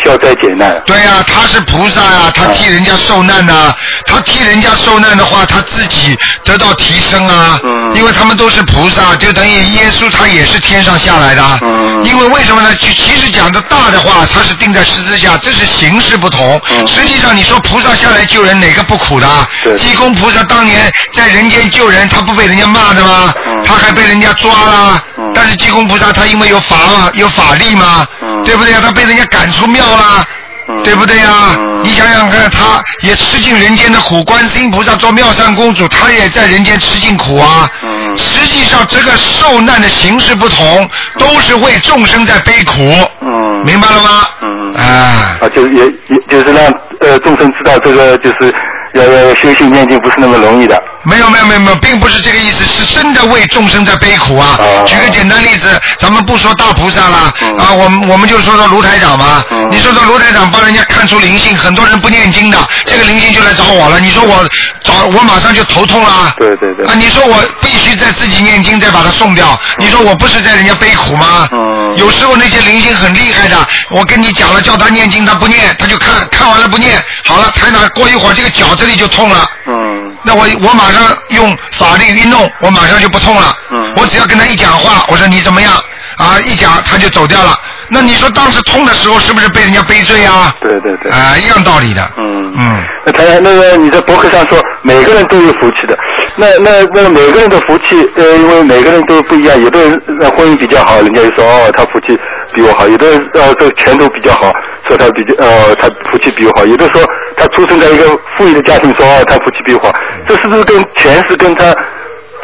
消灾解难？对呀、他是菩萨呀、他替人家受难呐、他替人家受难的话，他自己得到提升啊。嗯因为他们都是菩萨，就等于耶稣他也是天上下来的。嗯因为为什么呢？其其实讲的大的话，他是钉在十字架，这是形式不同。嗯实际上，你说菩萨下来救人，哪个不苦的？对济公菩萨当年在人间救人，他不被人家骂的吗？嗯他还被人家抓了。嗯但是济公菩萨他因为有法嘛，有法力嘛，嗯对不对呀？他被人家赶出庙了。嗯对不对呀、嗯你想想看，他也吃尽人间的苦，观世音菩萨做妙善公主，她也在人间吃尽苦啊。嗯实际上，这个受难的形式不同，都是为众生在悲苦，嗯，明白了吗？嗯啊，啊，就也也就是让呃众生知道这个就是要要修行念经不是那么容易的。没有没有没有没有，并不是这个意思，是真的为众生在悲苦啊。哦举个简单例子，咱们不说大菩萨啦，嗯啊，我们我们就说说卢台长嘛。嗯你说说卢台长帮人家看出灵性，很多人不念经的，这个灵性就来找我了。你说我找我马上就头痛了。对对对啊，你说我必须在自己念经再把它送掉，你说我不是在人家悲苦吗？嗯有时候那些灵性很厉害的，我跟你讲了，叫他念经他不念，他就看看完了不念，好了，台长过一会儿这个脚这里就痛了。嗯那我我马上用法力一弄，我马上就不痛了。嗯我只要跟他一讲话，我说你怎么样啊？一讲他就走掉了。那你说当时痛的时候是不是被人家背罪啊？对对对。啊，一样道理的。嗯嗯。那台长，那个你在博客上说每个人都有福气的。那那那每个人的福气，呃，因为每个人都不一样，有的人婚姻比较好，人家就说哦他福气比我好；有的人呃这个前途比较好，说他比较呃他福气比我好；有的说他出生在一个富裕的家庭，说哦他福气比我好。这是不是跟钱是跟他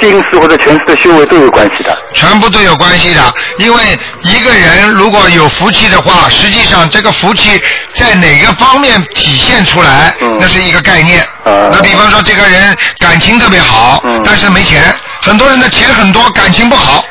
今世或者前世的修为都有关系的？全部都有关系的，因为一个人如果有福气的话，实际上这个福气在哪个方面体现出来，嗯那是一个概念。啊那比方说，这个人感情特别好，嗯但是没钱；很多人的钱很多，感情不好。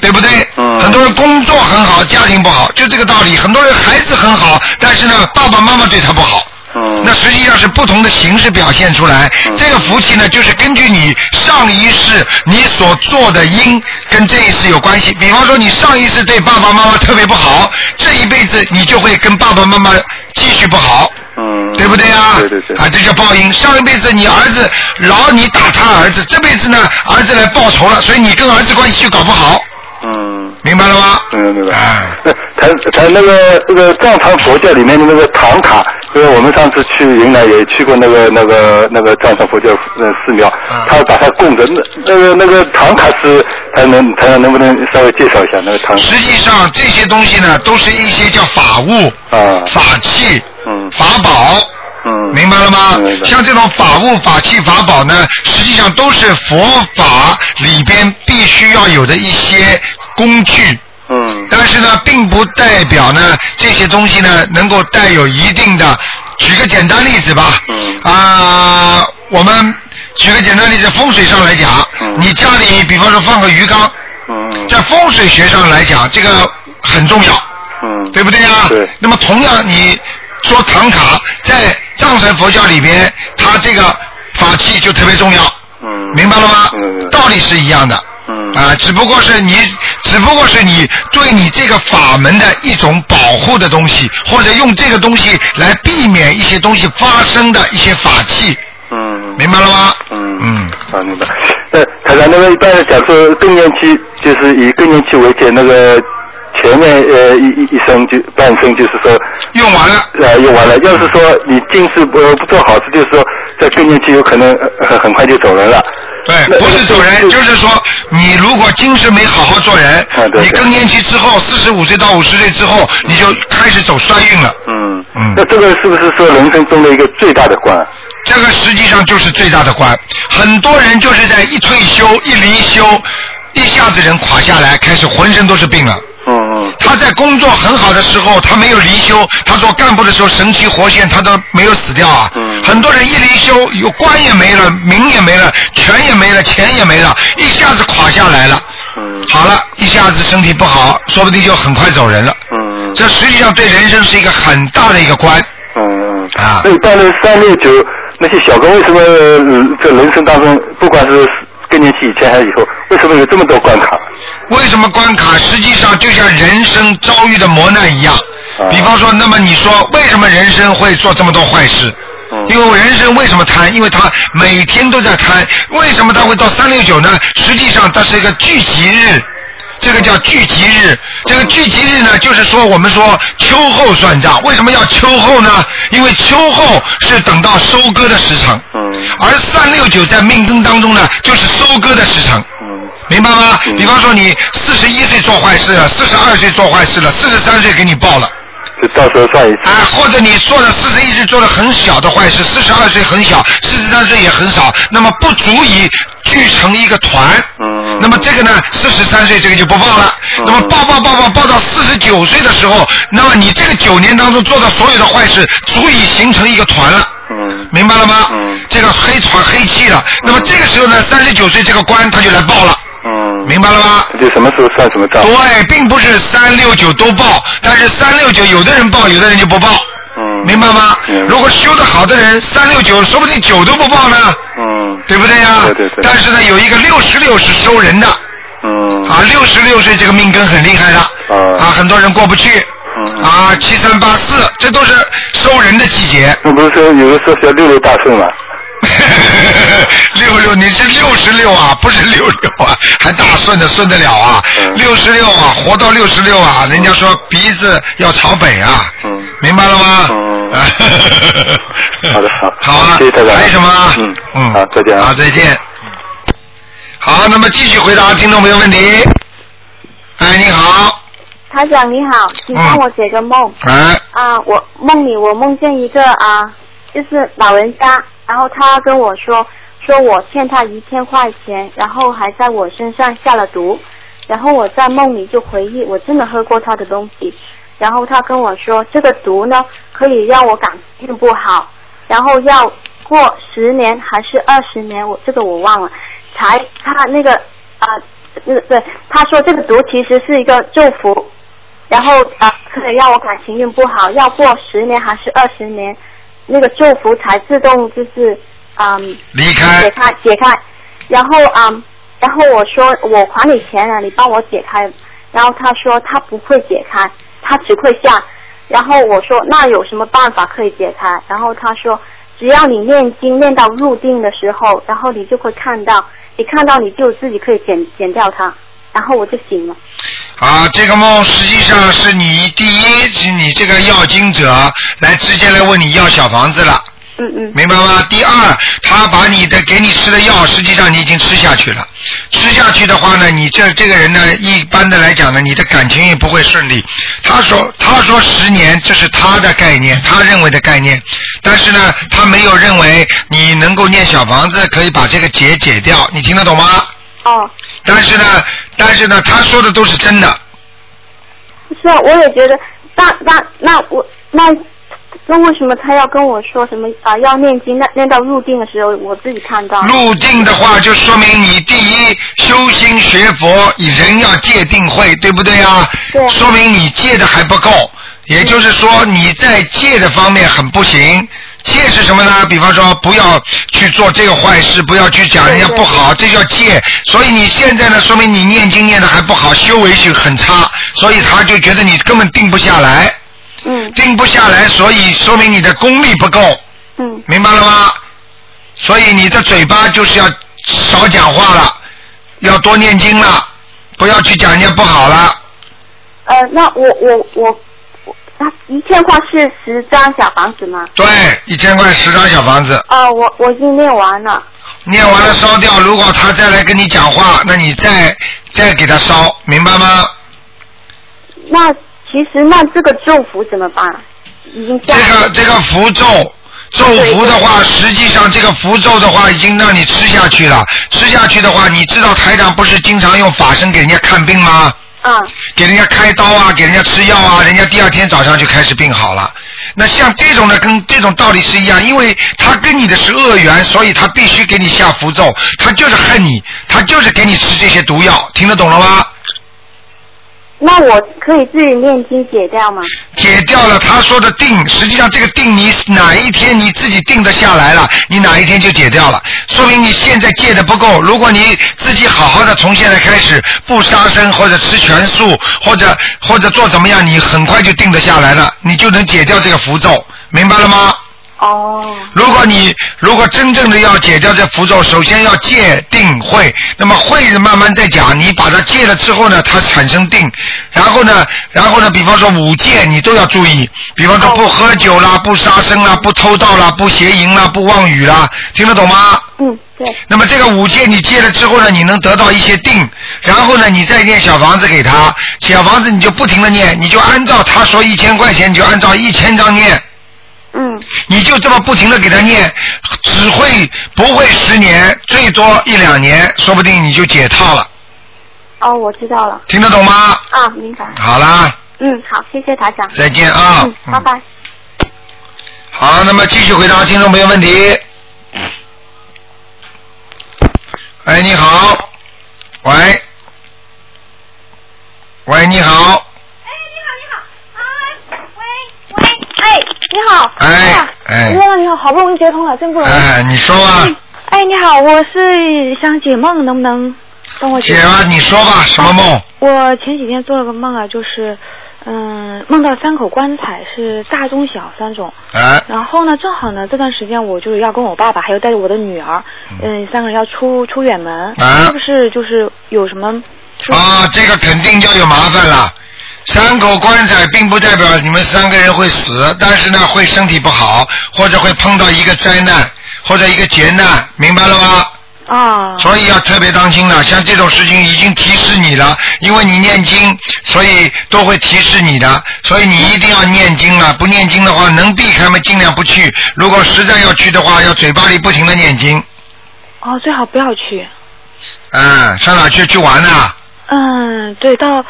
对不对？嗯很多人工作很好，家庭不好，就这个道理。很多人孩子很好，但是呢，爸爸妈妈对他不好。嗯那实际上是不同的形式表现出来。这个福气呢，就是根据你上一世你所做的因跟这一世有关系。比方说，你上一世对爸爸妈妈特别不好，这一辈子你就会跟爸爸妈妈继续不好。嗯，对不对啊？对对对。啊，这叫报应。上一辈子你儿子饶你打他儿子，这辈子呢儿子来报仇了，所以你跟儿子关系就搞不好，嗯。明白了吗？嗯，明白。啊那 谈谈那个那个藏传佛教里面的那个唐卡，因为我们上次去云南也去过那个那个那个藏传佛教呃寺庙，啊他把它供着，那那个那个唐卡是，他能他能不能稍微介绍一下那个唐实际上这些东西呢，都是一些叫法物、啊？法器、嗯法宝。嗯，明白了吗？像这种法物、法器、法宝呢，实际上都是佛法里边必须要有的一些工具。嗯但是呢，并不代表呢这些东西呢能够带有一定的。举个简单例子吧。嗯啊、我们举个简单例子，风水上来讲，嗯你家里比方说放个鱼缸，嗯在风水学上来讲，这个很重要。嗯，对不对啊？对那么同样，你说唐卡在藏传佛教里边，它这个法器就特别重要，嗯，明白了吗？嗯道理是一样的。嗯啊，只不过是你，只不过是你对你这个法门的一种保护的东西，或者用这个东西来避免一些东西发生的一些法器，嗯明白了吗？嗯嗯，啊，明白。那，台长，那个一般的讲说更年期就是以更年期为界，那个前面呃一一一生就半生就是说用完了。呃用完了。要是说你近视不不做好事，就是说在更年期有可能呃很很快就走人了。对，不是走人，就是说，你如果今世没好好做人啊，你更年期之后，四十五岁到五十岁之后，你就开始走衰运了。嗯嗯那这个是不是说人生中的一个最大的关？这个实际上就是最大的关。很多人就是在一退休、一离休，一下子人垮下来，开始浑身都是病了。他在工作很好的时候，他没有离休，他做干部的时候神气活现，他都没有死掉啊。嗯很多人一离休，有官也没了，名也没了，权也没了，钱也没了，一下子垮下来了。嗯好了，一下子身体不好，说不定就很快走人了。嗯这实际上对人生是一个很大的一个关。嗯啊那一般的三六九那些小工为什么呃在人生当中，不管是更年期以前还是以后，为什么有这么多关卡？为什么关卡实际上就像人生遭遇的磨难一样？啊比方说，那么你说为什么人生会做这么多坏事？嗯因为人生为什么贪？因为他每天都在贪。为什么他会到三六九呢？实际上它是一个聚集日，这个叫聚集日。这个聚集日呢，就是说我们说秋后算账。为什么要秋后呢？因为秋后是等到收割的时辰，嗯而三六九在命根当中呢，就是收割的时辰。嗯明白吗？嗯比方说你四十一岁做坏事了，四十二岁做坏事了，四十三岁给你报了，就到时候算一次。啊，或者你做了四十一岁做了很小的坏事，四十二岁很小，四十三岁也很少，那么不足以聚成一个团。嗯那么这个呢，四十三岁这个就不报了。嗯那么报报报报报到四十九岁的时候，那么你这个九年当中做的所有的坏事，足以形成一个团了。嗯明白了吗？嗯这个黑团黑气了。那么这个时候呢，三十九岁这个官他就来报了，嗯，明白了吗？就什么时候算什么账？对，并不是三六九都报，但是三六九有的人报，有的人就不报，嗯，明白吗？嗯如果修的好的人，三六九说不定九都不报呢，嗯对不对呀？对对对。但是呢，有一个六十六是收人的，嗯。啊，六十六岁这个命根很厉害的，啊。啊，很多人过不去，嗯啊，七三八四，这都是收人的季节。那不是说有的时候叫六六大顺吗？六六，你是六十六啊，不是六六啊，还大顺的顺得了啊？嗯。六十六啊，活到六十六啊，人家说鼻子要朝北啊，嗯。明白了吗？嗯 好的，好，好啊，谢谢台长。还有什么？嗯嗯，好，再见啊。好，再见。好，那么继续回答听众朋友问题。哎，你好，台长你好，请帮我解个梦。哎，啊，我梦里我梦见一个啊，就是老人家，然后他跟我说，说我欠他一千块钱，然后还在我身上下了毒，然后我在梦里就回忆，我真的喝过他的东西，然后他跟我说，这个毒呢可以让我感情不好，然后要过十年还是二十年，我这个我忘了，才他那个啊，那个对，他说这个毒其实是一个祝福，然后啊，可以让我感情运不好，要过十年还是二十年，那个祝福才自动就是嗯离开。解开解开，然后嗯，然后我说我还你钱了，你帮我解开，然后他说他不会解开，他只会下，然后我说那有什么办法可以解开？然后他说只要你念经念到入定的时候，然后你就会看到，你看到你就自己可以剪剪掉它，然后我就醒了。啊，这个梦实际上是你第一是你这个要经者来直接来问你要小房子了。嗯嗯。明白吗？第二，他把你的给你吃的药，实际上你已经吃下去了。吃下去的话呢，你这这个人呢，一般的来讲呢，你的感情也不会顺利。他说他说十年，这是他的概念，他认为的概念。但是呢，他没有认为你能够念小房子可以把这个结解掉，你听得懂吗？哦。但是呢，但是呢，他说的都是真的。是啊，我也觉得，那那那我那那为什么他要跟我说什么啊、要念经？那念到入定的时候，我自己看到。入定的话，就说明你第一修心学佛，你人要戒定慧，对不对啊？对。说明你戒的还不够，也就是说你在戒的方面很不行。戒是什么呢？比方说不要去做这个坏事，不要去讲人家不好，这叫戒。所以你现在呢，说明你念经念的还不好，修为是很差，所以他就觉得你根本定不下来。嗯。定不下来，所以说明你的功力不够。嗯。明白了吗？所以你的嘴巴就是要少讲话了，要多念经了，不要去讲人家不好了。呃，那我我我我，那一千块是十张小房子吗？对，一千块十张小房子，啊、我我已经念完了。念完了烧掉。如果他再来跟你讲话，那你再再给他烧，明白吗？那其实那这个咒符怎么办？已经这个这个符咒。咒符的话，实际上这个符咒的话，已经让你吃下去了。吃下去的话，你知道台长不是经常用法身给人家看病吗？啊。给人家开刀啊，给人家吃药啊，人家第二天早上就开始病好了。那像这种呢，跟这种道理是一样，因为他跟你的是恶缘，所以他必须给你下符咒，他就是恨你，他就是给你吃这些毒药，听得懂了吗？那我可以自己念经解掉吗？解掉了他说的定，实际上这个定你哪一天你自己定得下来了，你哪一天就解掉了，说明你现在戒的不够。如果你自己好好的从现在开始不杀生或者吃全素或者或者做怎么样，你很快就定得下来了，你就能解掉这个符咒，明白了吗？哦。如果你如果真正的要解掉这符咒，首先要戒定慧，那么慧是慢慢再讲，你把它戒了之后呢，它产生定，然后呢，然后呢，比方说五戒你都要注意，比方说不喝酒啦，不杀生啦，不偷盗啦，不邪淫啦，不妄语啦，听得懂吗？嗯，对。那么这个五戒你戒了之后呢，你能得到一些定，然后呢，你再念小房子给他，小房子你就不停的念，你就按照他说一千块钱，你就按照一千张念。嗯。你就这么不停的给他念，只会不会十年，最多一两年，说不定你就解套了，哦，我知道了。听得懂吗？啊，明白。好啦，嗯，好，谢谢台长。再见啊嗯，拜拜。好，那么继续回答听众朋友问题。哎，你好，喂，喂，你好，哎，你好。哎哎先生你好，好不容易接通了，真不容易。哎，你说吧，哎，你好，我是想解梦，能不能帮我解？解吧，你说吧，什么梦？我前几天做了个梦啊，就是嗯，梦到三口棺材是大中小三种。哎，然后呢，正好呢，这段时间我就是要跟我爸爸还有带着我的女儿，嗯，三个人要出出远门，啊是不是就是有什么？啊，这个肯定就有麻烦了。三口棺材并不代表你们三个人会死，但是呢会身体不好，或者会碰到一个灾难或者一个劫难，明白了吗？啊。所以要特别当心了，像这种事情已经提示你了，因为你念经，所以都会提示你的，所以你一定要念经了。不念经的话，能避开嘛尽量不去，如果实在要去的话，要嘴巴里不停的念经。哦，最好不要去。嗯，上哪去去玩呢？嗯，对，到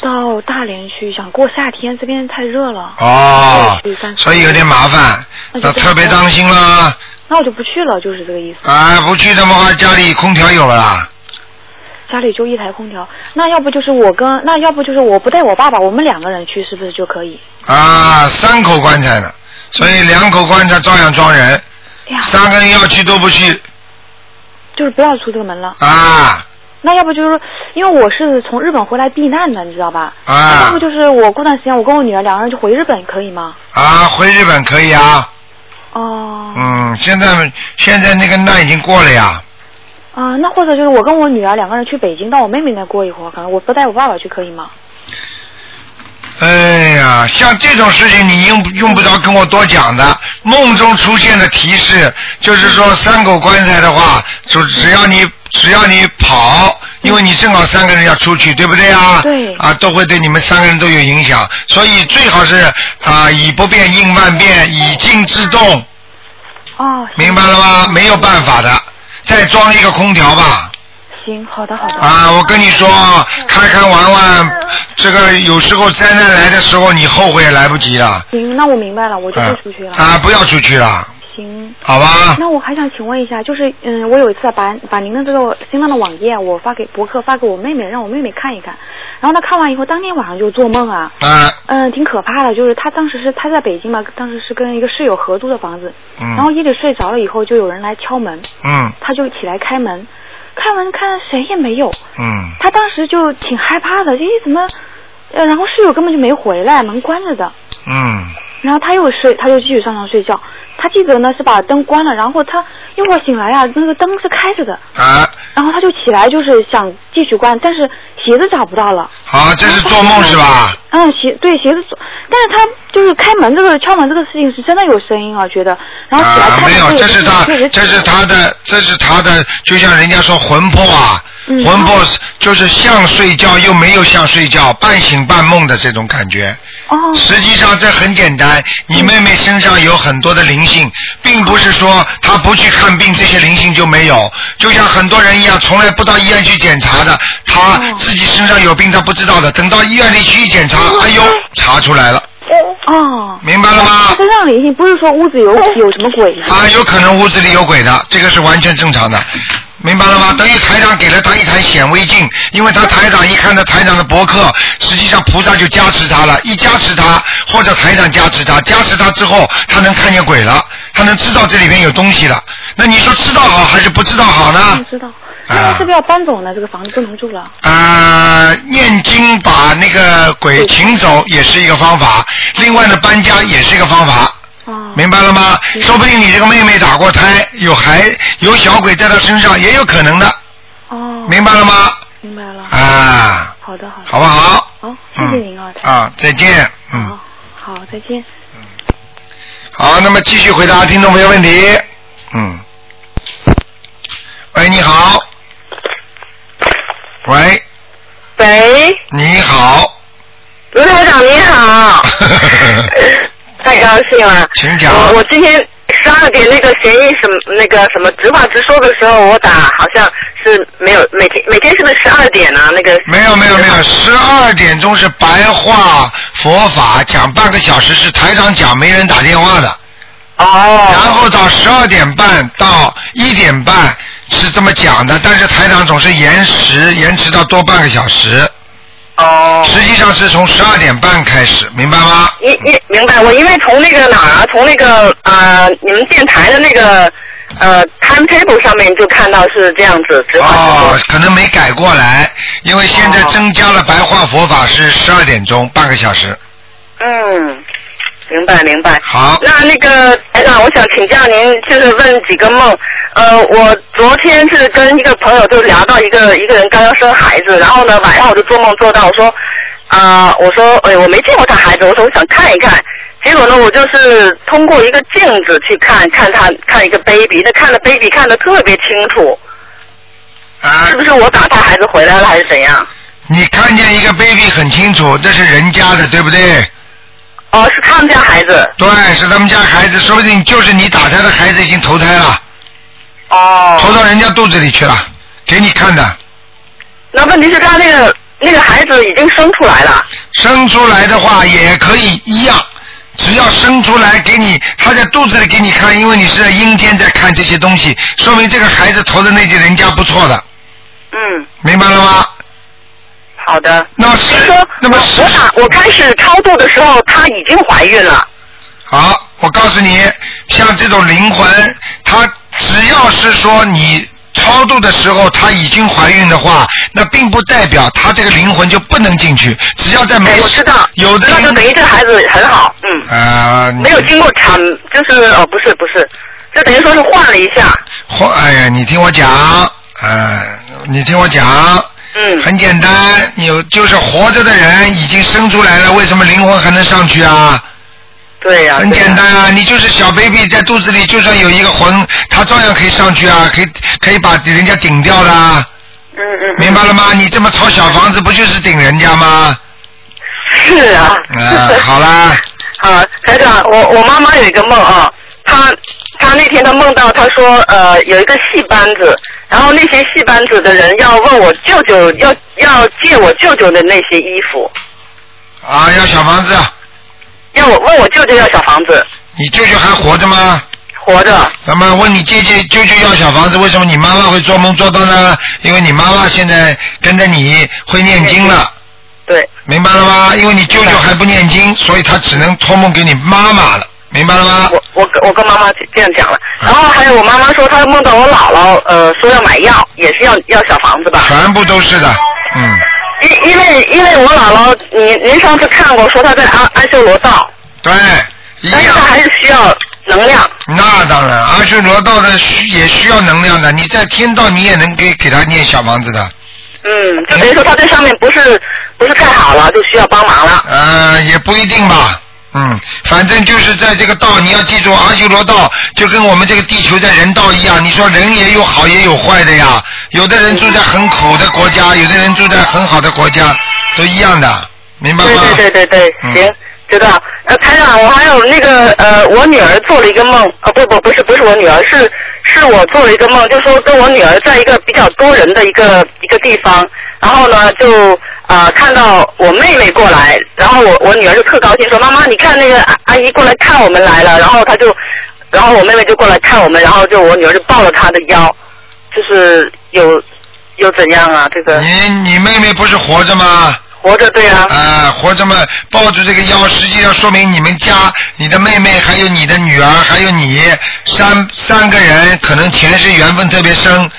到大连去，想过夏天，这边太热了。哦所以有点麻烦，那就特别当心了。那我就不去了，就是这个意思。啊，不去的话，家里空调有了啦。家里就一台空调，那要不就是我跟，那要不就是我不带我爸爸，我们两个人去，是不是就可以？啊，三口棺材呢，所以两口棺材照样装人。三个人要去都不去就是不要出这个门了。啊那要不就是因为我是从日本回来避难的，你知道吧？啊要啊不就是我过段时间我跟我女儿两个人就回日本，可以吗？啊！回日本可以啊。哦。嗯，现在现在那个难已经过了呀。啊，那或者就是我跟我女儿两个人去北京，到我妹妹那过一会儿，可能我不带我爸爸去，可以吗？哎呀，像这种事情你用用不着跟我多讲的，梦中出现的提示就是说三口棺材的话，就只要你只要你跑，因为你正好三个人要出去，对不对啊？对啊，都会对你们三个人都有影响，所以最好是啊以不变应万变，以静制动，哦，明白了吗？没有办法的，再装一个空调吧。行，好的好的。啊，我跟你说，开开玩玩，这个有时候灾难来的时候，你后悔也来不及了。行，那我明白了，我就不出去了。啊，不要出去了，行。好吧？那我还想请问一下，就是嗯，我有一次把把您的这个新浪的网页，我发给博客，发给我妹妹，让我妹妹看一看。然后她看完以后，当天晚上就做梦啊，嗯，嗯，挺可怕的。就是她当时是她在北京嘛，当时是跟一个室友合租的房子，然后嗯夜里睡着了以后，就有人来敲门，嗯她就起来开门，开门看谁也没有，嗯她当时就挺害怕的，咦怎么，呃，然后室友根本就没回来，门关着的。嗯然后他又睡，他就继续上床睡觉。他记得呢是把灯关了，然后他一会儿醒来啊，那个灯是开着的，啊，然后他就起来就是想继续关，但是鞋子找不到了。啊，这是做梦是吧？嗯，鞋对鞋子，但是他就是开门这个敲门这个事情是真的有声音啊，觉得，然后起来啊，没有，开门这是他，这是他的，这是他的，就像人家说魂魄啊，嗯魂魄就是像睡觉又没有像睡觉，半醒半梦的这种感觉。哦。实际上这很简单，你妹妹身上有很多的灵性，并不是说她不去看病，这些灵性就没有。就像很多人一样，从来不到医院去检查的，她自己身上有病，她不知道的，等到医院里去一检查，哎呦，查出来了。哦。明白了吗他身上灵性不是说屋子有有什么鬼。啊，有可能屋子里有鬼的，这个是完全正常的。明白了吗？等于台长给了他一台显微镜，因为他台长一看到台长的博客，实际上菩萨就加持他了，一加持他，或者台长加持他，加持他之后，他能看见鬼了，他能知道这里面有东西了。那你说知道好还是不知道好呢？不知道。那他是不是要搬走呢？这个房子不能住了。啊、念经把那个鬼请走也是一个方法，另外呢，搬家也是一个方法。明白了吗？说不定你这个妹妹打过胎，有孩有小鬼在她身上，也有可能的。哦。明白了吗？明白了。啊，好的，好的。好不好？好，谢谢您啊。啊，再见。嗯，好，再见。嗯好，那么继续回答听众朋友问题。嗯。喂，你好。喂，喂，你好。卢台长你好，太高兴了。请讲。我我今天十二点那个协议什么那个什么直话直说的时候，我打好像是没有每天每天是不是十二点啊？那个没有没有没有，十二点钟是白话佛法讲半个小时，是台长讲，没人打电话的。哦。然后到十二点半到一点半是这么讲的，但是台长总是延时，延迟到多半个小时。哦。实际上是从十二点半开始，明白吗？一一明白，我因为从那个哪儿啊，从那个呃你们电台的那个呃 timetable 上面就看到是这样子。哦，可能没改过来，因为现在增加了白话佛法是十二点钟，半个小时。嗯，明白明白。好。那那个台长，我想请教您，就是问几个梦。呃，我昨天是跟一个朋友就聊到一个一个人刚刚生孩子，然后呢晚上我就做梦做到我说，啊、我说，哎，我没见过他孩子，我说我想看一看。结果呢，我就是通过一个镜子去看看他看一个 baby，那看的 baby 看的特别清楚。啊。是不是我打他孩子回来了还是怎样？你看见一个 baby 很清楚，这是人家的，对不对？哦，是他们家孩子。对，是他们家孩子，说不定就是你打胎的孩子已经投胎了。哦。投到人家肚子里去了，给你看的。那问题是，他那个那个孩子已经生出来了。生出来的话也可以一样，只要生出来给你，他在肚子里给你看，因为你是在阴间在看这些东西，说明这个孩子投的那些人家不错的，嗯。明白了吗？好的。那么是，那么我打我开始超度的时候，她已经怀孕了。好，我告诉你，像这种灵魂，她只要是说你超度的时候她已经怀孕的话，那并不代表她这个灵魂就不能进去。只要在没、哎我知道，有的那就等于这个孩子很好，嗯，呃，没有经过产，就是哦，不是不是，就等于说是换了一下。换哎呀，你听我讲，呃，你听我讲。嗯。很简单，有就是活着的人已经生出来了，为什么灵魂还能上去啊？对呀、很简单啊，你就是小 baby 在肚子里，就算有一个魂，他照样可以上去啊，可以可以把人家顶掉的啊。嗯嗯。明白了吗？你这么抄小房子，不就是顶人家吗？是啊。啊，好啦。啊，台长，我我妈妈有一个梦啊，她她那天她梦到，她说呃有一个戏班子，然后那些戏班子的人要问我舅舅要要借我舅舅的那些衣服，啊，要小房子，要我问我舅舅要小房子，你舅舅还活着吗？活着。那么问你舅舅舅舅要小房子，为什么你妈妈会做梦做到呢？因为你妈妈现在跟着你会念经了。对。明白了吗？因为你舅舅还不念经，所以他只能托梦给你妈妈了，明白了吗？我我跟我跟妈妈这样讲了，然后还有我妈妈说她梦到我姥姥呃说要买药，也是要要小房子吧。全部都是的，嗯，因因为因为我姥姥，您您上次看过，说她在阿阿修罗道，对，一但是。她还是需要能量。那当然，阿修罗道的需也需要能量的，你在天道你也能给给他念小房子的。嗯，就等于说她在上面不是不是太好了，就需要帮忙了。呃，也不一定吧。嗯，反正就是在这个道，你要记住，阿修罗道就跟我们这个地球在人道一样。你说人也有好也有坏的呀，有的人住在很苦的国家，有的人住在很好的国家，都一样的，明白吗？对对对对对，行，知道。呃，台长，我还有那个呃，我女儿做了一个梦，啊不不不是不是我女儿，是是我做了一个梦，就说跟我女儿在一个比较多人的一个一个地方，然后呢就啊、呃看到我妹妹过来，然后我我女儿就特高兴说妈妈你看那个阿阿姨过来看我们来了，然后她就，然后我妹妹就过来看我们，然后就我女儿就抱了她的腰，就是有有怎样啊这个你你妹妹不是活着吗？活着对啊。啊，活着嘛，抱住这个腰，实际上说明你们家，你的妹妹，还有你的女儿，还有你三三个人，可能前世缘分特别深，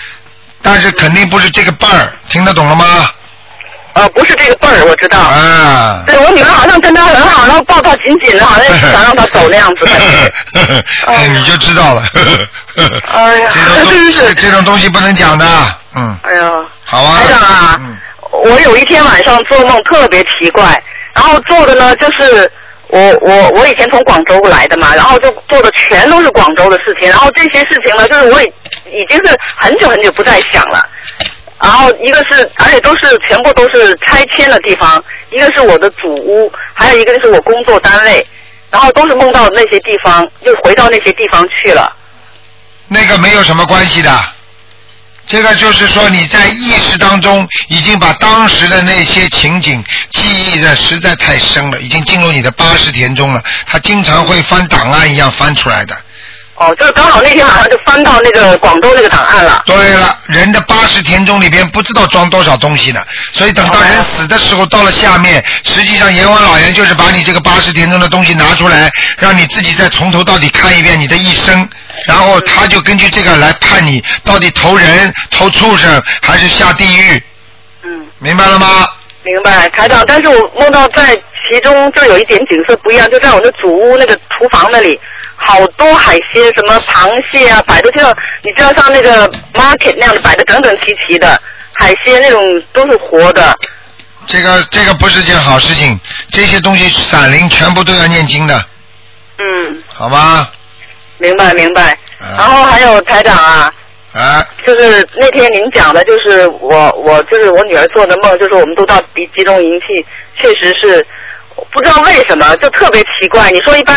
但是肯定不是这个伴儿，听得懂了吗？呃，不是这个辈儿，我知道。啊。对我女儿好像跟他很好，然后抱他紧紧的，好像是想让他走那样子的。你就知道了。哎呀，这种东西，这种东西不能讲的，嗯。哎呀。好啊。台长啊，我有一天晚上做梦特别奇怪，然后做的呢就是我我我以前从广州来的嘛，然后就做的全都是广州的事情，然后这些事情呢，就是我已已经是很久很久不再想了。然后一个是，而且都是全部都是拆迁的地方，一个是我的祖屋，还有一个就是我工作单位，然后都是梦到那些地方，又回到那些地方去了。那个没有什么关系的。这个就是说你在意识当中已经把当时的那些情景记忆的实在太深了，已经进入你的八十田中了。它经常会翻档案一样翻出来的。哦，就是刚好那天晚上就翻到那个广州那个档案了。对了，人的八十田中里边不知道装多少东西呢，所以等到人死的时候到了下面，实际上阎王老爷就是把你这个八十田中的东西拿出来，让你自己再从头到底看一遍你的一生，然后他就根据这个来判你到底投人、投畜生还是下地狱。嗯。明白了吗？明白，台长，但是我梦到在其中就有一点景色不一样，就在我的祖屋那个厨房那里，好多海鲜，什么螃蟹啊，摆的就像你知道像那个 market 那样的摆的整整齐齐的海鲜，那种都是活的。这个这个不是件好事情，这些东西散灵全部都要念经的，嗯，好吗？明白明白。啊然后还有台长啊，啊，就是那天您讲的，就是我我就是我女儿做的梦，就是我们都到集集中营去，确实是不知道为什么就特别奇怪。你说一般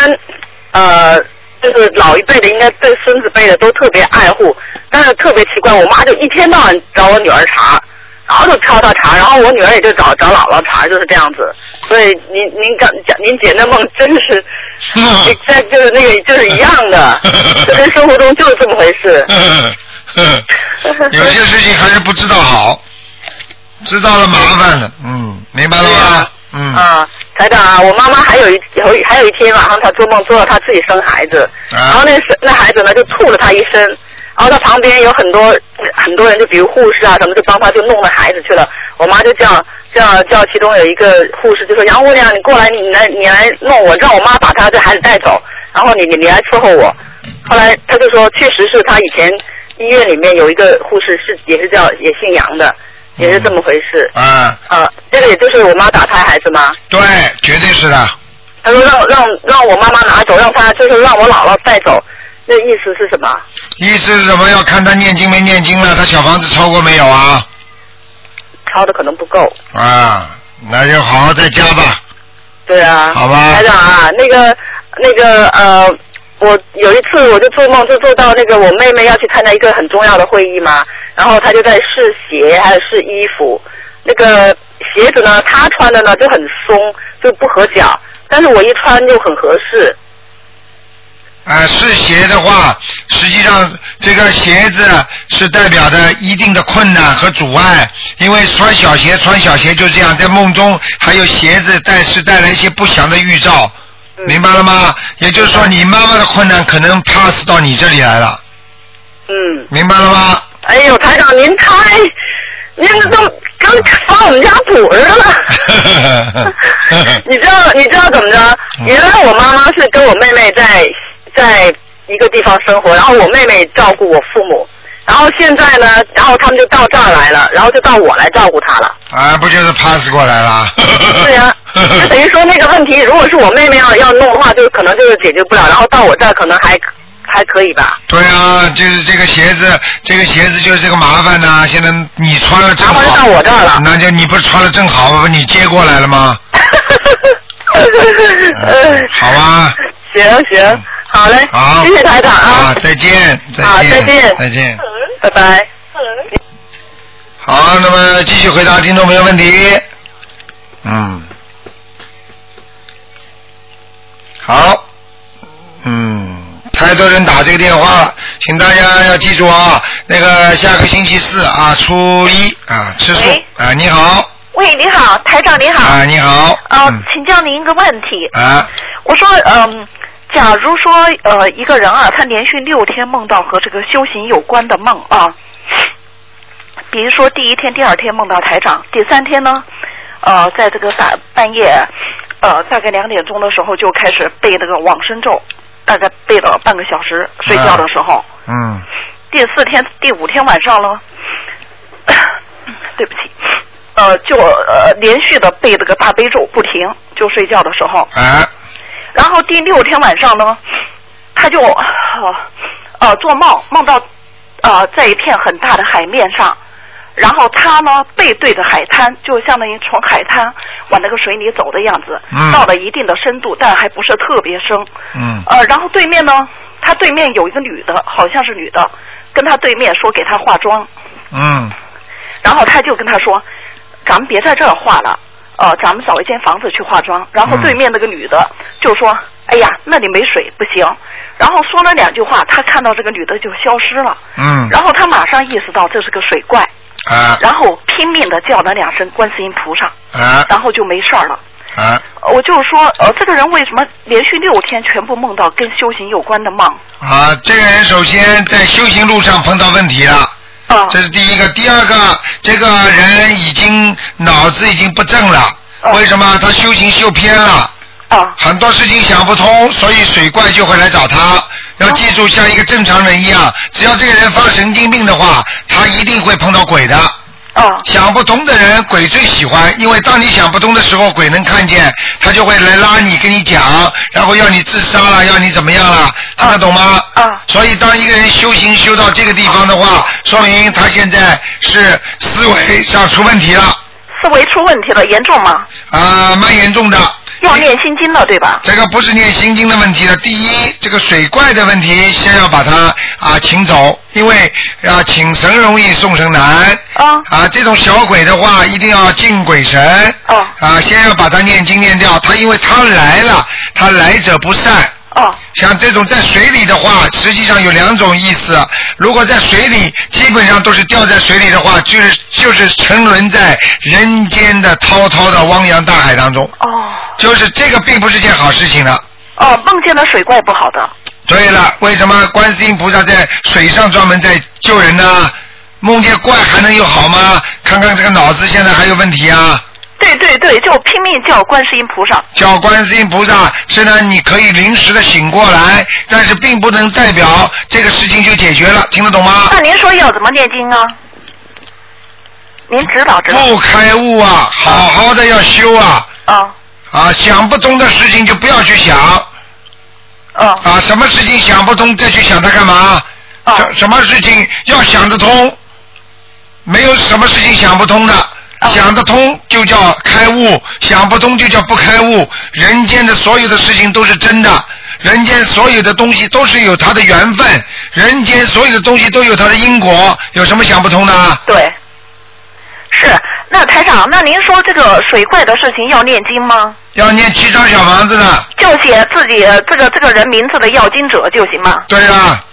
呃，就是老一辈的应该对孙子辈的都特别爱护，但是特别奇怪，我妈就一天到晚找我女儿茬，然后就挑她茬，然后我女儿也就找找姥姥茬，就是这样子。所以您您刚讲您姐那梦真是，在就是那个就是一样的，就跟生活中就是这么回事。有些事情还是不知道好，知道了麻烦了，嗯，明白了吗？嗯，啊，台长啊，我妈妈还有一有一还有一天晚上，她做梦做到她自己生孩子，啊。然后那是那孩子呢就吐了她一身，然后她旁边有很多很多人，就比如护士啊什么，就帮她就弄了孩子去了。我妈就叫叫叫其中有一个护士就说杨姑娘，你过来，你来你来弄我，让我妈把她这孩子带走，然后你你你来伺候我。后来她就说，确实是她以前医院里面有一个护士是也是叫也姓杨的，也是这么回事。啊，啊，这个也就是我妈打胎孩子吗？对，绝对是的，他说让让让我妈妈拿走，让他就是让我姥姥带走，那意思是什么？意思是什么？要看他念经没念经了，他小房子超过没有啊？超的可能不够。啊，那就好好在家吧。对啊。好吧台长啊，那个那个呃，我有一次我就做梦，就做到那个我妹妹要去参加一个很重要的会议嘛，然后她就在试鞋还有试衣服，那个鞋子呢，她穿的呢就很松，就不合脚，但是我一穿就很合适。啊，试鞋的话，实际上这个鞋子是代表着一定的困难和阻碍，因为穿小鞋穿小鞋就这样，在梦中还有鞋子带是带来一些不祥的预兆，明白了吗？也就是说，你妈妈的困难可能 pass 到你这里来了，嗯。明白了吗？哎呦，台长您太，您这都刚翻我们家谱似的了。你知道你知道怎么着？原来我妈妈是跟我妹妹在在一个地方生活，然后我妹妹照顾我父母，然后现在呢，然后他们就到这儿来了，然后就到我来照顾他了。啊，不就是 pass 过来了？对呀、就等于说那个问题，如果是我妹妹要要弄的话，就可能就是解决不了，然后到我这儿可能还还可以吧。对啊，就是这个鞋子，这个鞋子就是这个麻烦呐、现在你穿了正好，麻烦到我这儿了那就你不是穿了正好，不你接过来了吗？嗯，好吧，行行，好嘞，好，谢谢台长啊。啊，，再见，再见，好再见。再见。拜拜。好，那么继续回答听众朋友问题。嗯，好，嗯，太多人打这个电话了，请大家要记住啊，那个下个星期四啊，初一啊，吃素。啊，你好，喂，你好，台长你好。啊，你好，呃，嗯。请教您一个问题。啊，我说，嗯、假如说呃一个人啊，他连续六天梦到和这个修行有关的梦啊，比如说第一天、第二天梦到台长，第三天呢，呃，在这个大半夜，呃，大概两点钟的时候就开始背那个往生咒，大概背了半个小时，睡觉的时候。嗯，第四天、第五天晚上呢，对不起，呃，就呃连续的背这个大悲咒不停，就睡觉的时候。啊，然后第六天晚上呢，他就呃呃做梦，梦到呃在一片很大的海面上，然后他呢背对着海滩，就相当于从海滩往那个水里走的样子，嗯。到了一定的深度，但还不是特别深。嗯，呃，然后对面呢，他对面有一个女的，好像是女的，跟他对面说给他化妆，嗯，然后他就跟他说，咱们别在这儿化了，呃，咱们找一间房子去化妆。然后对面那个女的就说，哎呀，那里没水，不行。然后说了两句话，他看到这个女的就消失了，嗯，然后他马上意识到这是个水怪，啊，然后拼命的叫了两声观世音菩萨，啊，然后就没事儿了。啊，呃我就是说，呃，这个人为什么连续六天全部梦到跟修行有关的梦？啊，这个人首先在修行路上碰到问题了。啊这是第一个，第二个，这个人已经脑子已经不正了。为什么？他修行修偏了。啊。很多事情想不通，所以水怪就会来找他。要记住，像一个正常人一样，只要这个人发神经病的话，他一定会碰到鬼的。哦。想不通的人，鬼最喜欢，因为当你想不通的时候，鬼能看见，他就会来拉你，跟你讲，然后要你自杀了，要你怎么样了，听得懂吗？啊。所以，当一个人修行修到这个地方的话，说明他现在是思维上出问题了。思维出问题了，严重吗？啊，蛮严重的。要念心经了，对吧？这个不是念心经的问题了。第一，这个水怪的问题，先要把它啊请走，因为啊请神容易送神难。啊。啊，这种小鬼的话，一定要敬鬼神。哦。啊，先要把它念经念掉，他因为他来了，他来者不善。哦。像这种在水里的话，实际上有两种意思。如果在水里，基本上都是掉在水里的话，就是就是沉沦在人间的滔滔的汪洋大海当中。哦。就是这个并不是件好事情的。哦，梦见了水怪不好的。对了，为什么观世音菩萨在水上专门在救人呢？梦见怪还能有好吗？看看这个脑子现在还有问题啊！对对对，就拼命叫观世音菩萨。叫观世音菩萨，虽然你可以临时的醒过来，但是并不能代表这个事情就解决了，听得懂吗？那您说要怎么念经啊？您指导指导。不开悟啊，好好的要修啊。啊。啊，想不通的事情就不要去想。嗯。啊，什么事情想不通再去想它干嘛？什什么事情要想得通？没有什么事情想不通的。想得通就叫开悟，想不通就叫不开悟。人间的所有的事情都是真的，人间所有的东西都是有它的缘分，人间所有的东西都有它的因果，有什么想不通的？对。是，那台长，那您说这个水怪的事情要念经吗？要念七张小房子的。就写自己这个这个人名字的要经者就行吗？对啊。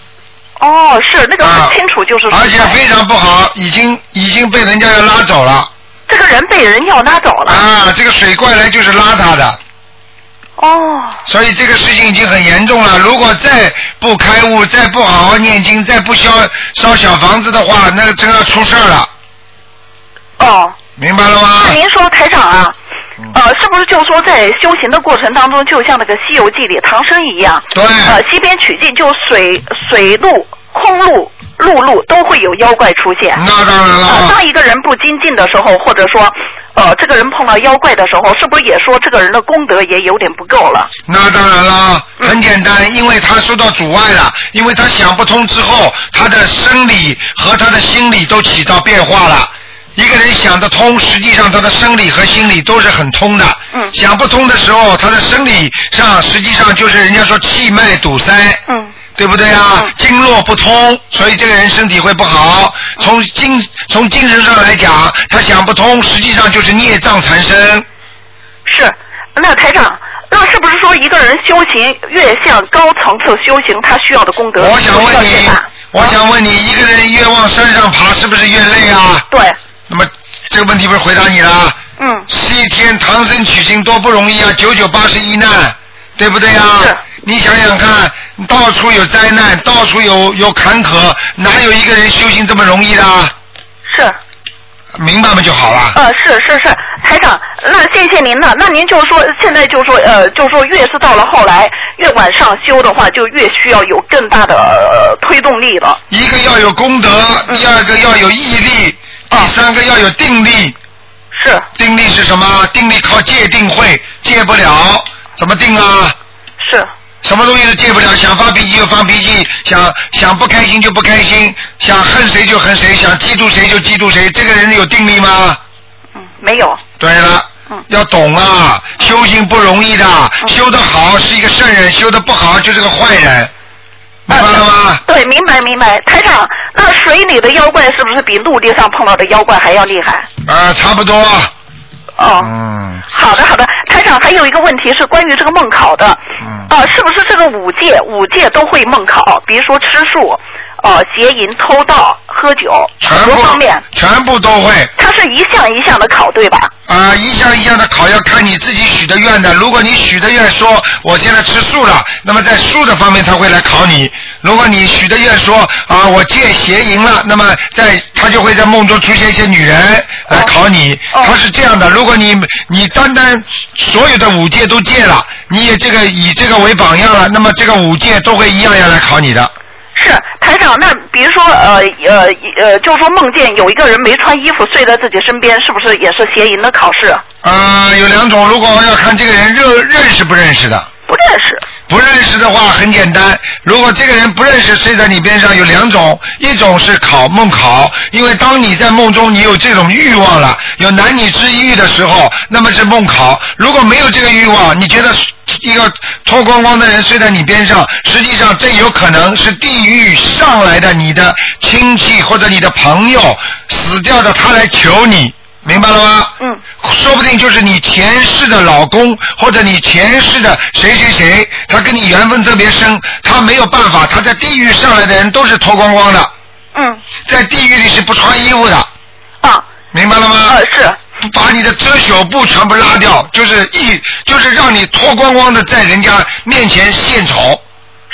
哦，是那个很清楚，就是。而且非常不好，已经已经被人家要拉走了。这个人被人要拉走了。啊，这个水怪来就是拉他的。哦。所以这个事情已经很严重了。如果再不开悟，再不好好念经，再不烧烧小房子的话，那个真要出事儿了。哦。明白了吗？那您说台长啊，呃，是不是就说在修行的过程当中，就像那个《西游记》里唐僧一样？对。呃，西边取经，就水水路、空路、陆路都会有妖怪出现。那当然了。呃，当一个人不精进的时候，或者说，呃，这个人碰到妖怪的时候，是不是也说这个人的功德也有点不够了？那当然了，很简单，因为他受到阻碍了，因为他想不通之后，他的生理和他的心理都起到变化了。一个人想得通，实际上他的生理和心理都是很通的。嗯。想不通的时候，他的生理上实际上就是人家说气脉堵塞。嗯。对不对啊？经络不通，所以这个人身体会不好。从精从精神上来讲，他想不通，实际上就是孽障缠身。是，那台长，那是不是说一个人修行越向高层次修行，他需要的功德我想问你我想问你，一个人越往山上爬，是不是越累啊？对。那么这个问题不是回答你了？嗯。西天唐僧取经多不容易啊，九九八十一难，对不对啊？是。你想想看，到处有灾难，到处有有坎坷，哪有一个人修行这么容易的？是。明白吗就好了。呃，是是是，台长，那谢谢您了。那您就说，现在就说，呃，就说越是到了后来，越往上修的话，就越需要有更大的、呃、推动力了。一个要有功德，第二个要有毅力，第三个要有定力。是。定力是什么？定力靠戒定慧，戒不了，怎么定啊？是。什么东西都戒不了，想发脾气就发脾气，想想不开心就不开心，想恨谁就恨谁，想嫉妒谁就嫉妒谁。这个人有定力吗？嗯没有。对了，嗯要懂啊，修行不容易的，修得好是一个圣人，修得不好就是个坏人，明白了吗？对，明白明白。台长，那水里的妖怪是不是比陆地上碰到的妖怪还要厉害？啊，差不多。哦。嗯。好的好的，台长还有一个问题是关于这个梦考的。嗯。啊，是不是这个五戒五戒都会梦考？比如说吃素、呃邪淫、偷盗、喝酒，全部方面。全部都会。它是一项一项的考，对吧？啊，一项一项的考要看你自己许的愿的。如果你许的愿说我现在吃素了，那么在素的方面他会来考你。如果你许的愿说啊我戒邪淫了，那么在他就会在梦中出现一些女人来考你。他是这样的，如果你你单单所有的五戒都戒了，你也这个以这个为榜样了，那么这个五戒都会一样样来考你的。是台台长，那比如说呃呃呃，就是说梦见有一个人没穿衣服睡在自己身边，是不是也是邪淫的考试？啊，有两种，如果要看这个人认认识不认识的。不认识。不认识的话很简单，如果这个人不认识睡在你边上，有两种，一种是考梦考，因为当你在梦中你有这种欲望了，有男女之欲的时候，那么是梦考。如果没有这个欲望，你觉得一个脱光光的人睡在你边上，实际上这有可能是地狱上来的你的亲戚或者你的朋友死掉的，他来求你。明白了吗？嗯。说不定就是你前世的老公，或者你前世的谁谁谁，他跟你缘分特别深，他没有办法，他在地狱上来的人都是脱光光的。嗯。在地狱里是不穿衣服的。啊。明白了吗？呃，是。把你的遮羞布全部拉掉，就是一，就是让你脱光光的在人家面前献丑。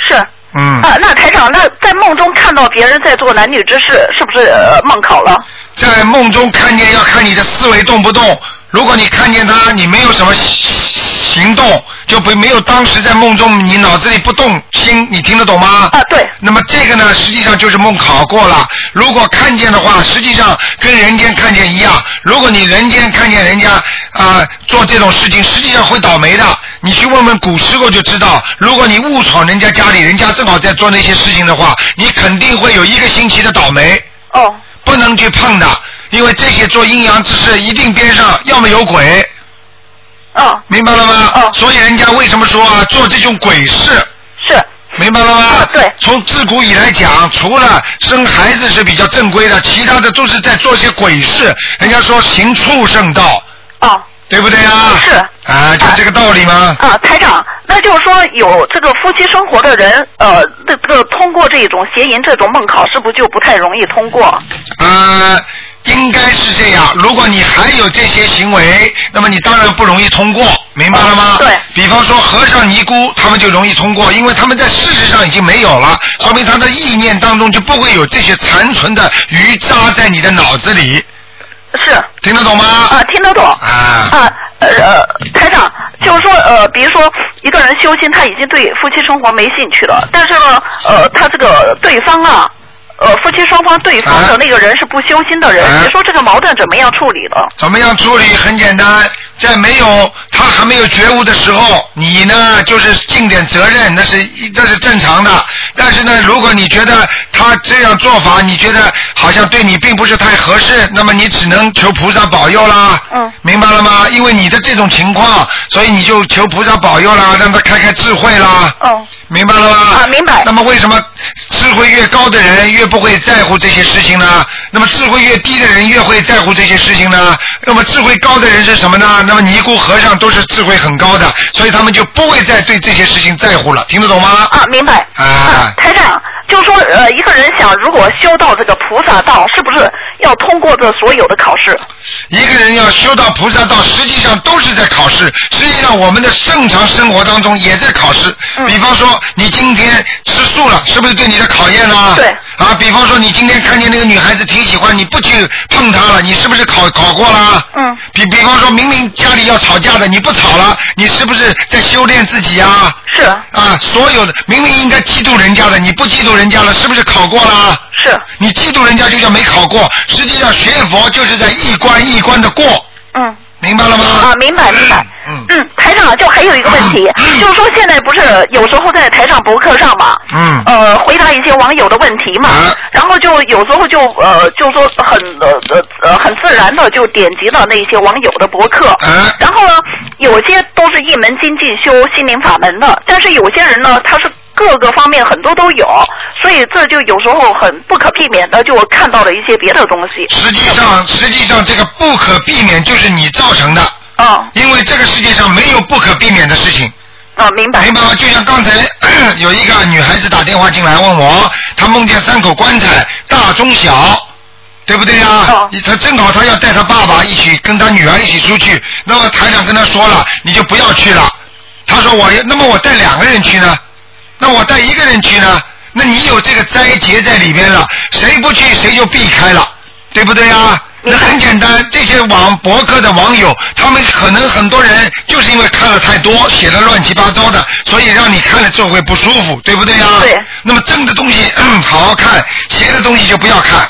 是。嗯。啊，那台长，那在梦中看到别人在做男女之事，是不是呃梦考了？在梦中看见要看你的思维动不动，如果你看见他，你没有什么行动，就不没有当时在梦中你脑子里不动心，你听得懂吗？啊，对。那么这个呢，实际上就是梦考过了。如果看见的话，实际上跟人间看见一样。如果你人间看见人家啊、做这种事情，实际上会倒霉的。你去问问古时候就知道，如果你误闯人家家里，人家正好在做那些事情的话，你肯定会有一个星期的倒霉。哦。不能去碰的，因为这些做阴阳之事，一定边上要么有鬼。哦。明白了吗？哦。所以人家为什么说啊，做这种鬼事？是。明白了吗？对。从自古以来讲，除了生孩子是比较正规的，其他的都是在做些鬼事。人家说行畜生道。哦。对不对啊？是。啊，就这个道理吗？啊，台长，那就是说有这个夫妻生活的人，呃，这个通过这种邪淫这种梦考，是不是就不太容易通过？呃，应该是这样。如果你还有这些行为，那么你当然不容易通过，明白了吗？对。比方说和尚尼姑，他们就容易通过，因为他们在事实上已经没有了，说明他的意念当中就不会有这些残存的余渣在你的脑子里。是。听得懂吗？啊，听得懂。啊。啊，呃，台长，就是说，呃，比如说一个人修心，他已经对夫妻生活没兴趣了，但是呢，呃，他这个对方啊，呃，夫妻双方对方的那个人是不修心的人，你说这个矛盾怎么样处理的？怎么样处理？很简单，在没有他还没有觉悟的时候，你呢就是尽点责任，那是这是正常的。但是呢，如果你觉得他这样做法，你觉得好像对你并不是太合适，那么你只能求菩萨保佑啦。嗯。明白了吗？因为你的这种情况，所以你就求菩萨保佑啦，让他开开智慧啦。哦。明白了吗？啊，明白。那么为什么智慧越高的人越不会在乎这些事情呢？那么智慧越低的人越会在乎这些事情呢？那么智慧高的人是什么呢？那么尼姑和尚都是智慧很高的，所以他们就不会再对这些事情在乎了。听得懂吗？啊，明白。啊。台长，就说呃，一个人想如果修到这个菩萨道，是不是要通过这所有的考试？一个人要修到菩萨道，实际上都是在考试。实际上，我们的正常生活当中也在考试。嗯比方说，你今天吃素了，是不是对你的考验呢？对。啊，比方说，你今天看见那个女孩子挺喜欢，你不去碰她了，你是不是考考过了？嗯。比比方说，明明家里要吵架的，你不吵了，你是不是在修炼自己啊？是。啊，所有的明明应该嫉妒人家的，你不嫉妒人家了，是不是考过了？是。你嫉妒人家就叫没考过，实际上学佛就是在一关一关的过。嗯。明白了吗？啊，明白明白。嗯。嗯，台长，就还有一个问题，就是说现在不是有时候在台上博客上嘛，嗯。呃，回答一些网友的问题嘛，然后就有时候就呃，就说很呃呃呃很自然的就点击了那些网友的博客，然后呢，有些都是一门精进修心灵法门的，但是有些人呢，他是各个方面很多都有，所以这就有时候很不可避免的就我看到了一些别的东西。实际上，实际上这个不可避免就是你造成的。哦。因为这个世界上没有不可避免的事情。啊，明白。明白吗？就像刚才 有一个女孩子打电话进来问我，她梦见三口棺材，大中小。对不对呀、哦你他正好她要带她爸爸一起跟她女儿一起出去，那么台长跟他说了，你就不要去了。他说我，那么我带两个人去呢？那我带一个人去呢？那你有这个灾劫在里边了，谁不去谁就避开了，对不对啊？那很简单，这些网博客的网友，他们可能很多人就是因为看了太多，写的乱七八糟的，所以让你看了之后会不舒服，对不对呀？对。那么正的东西嗯好好看，邪的东西就不要看。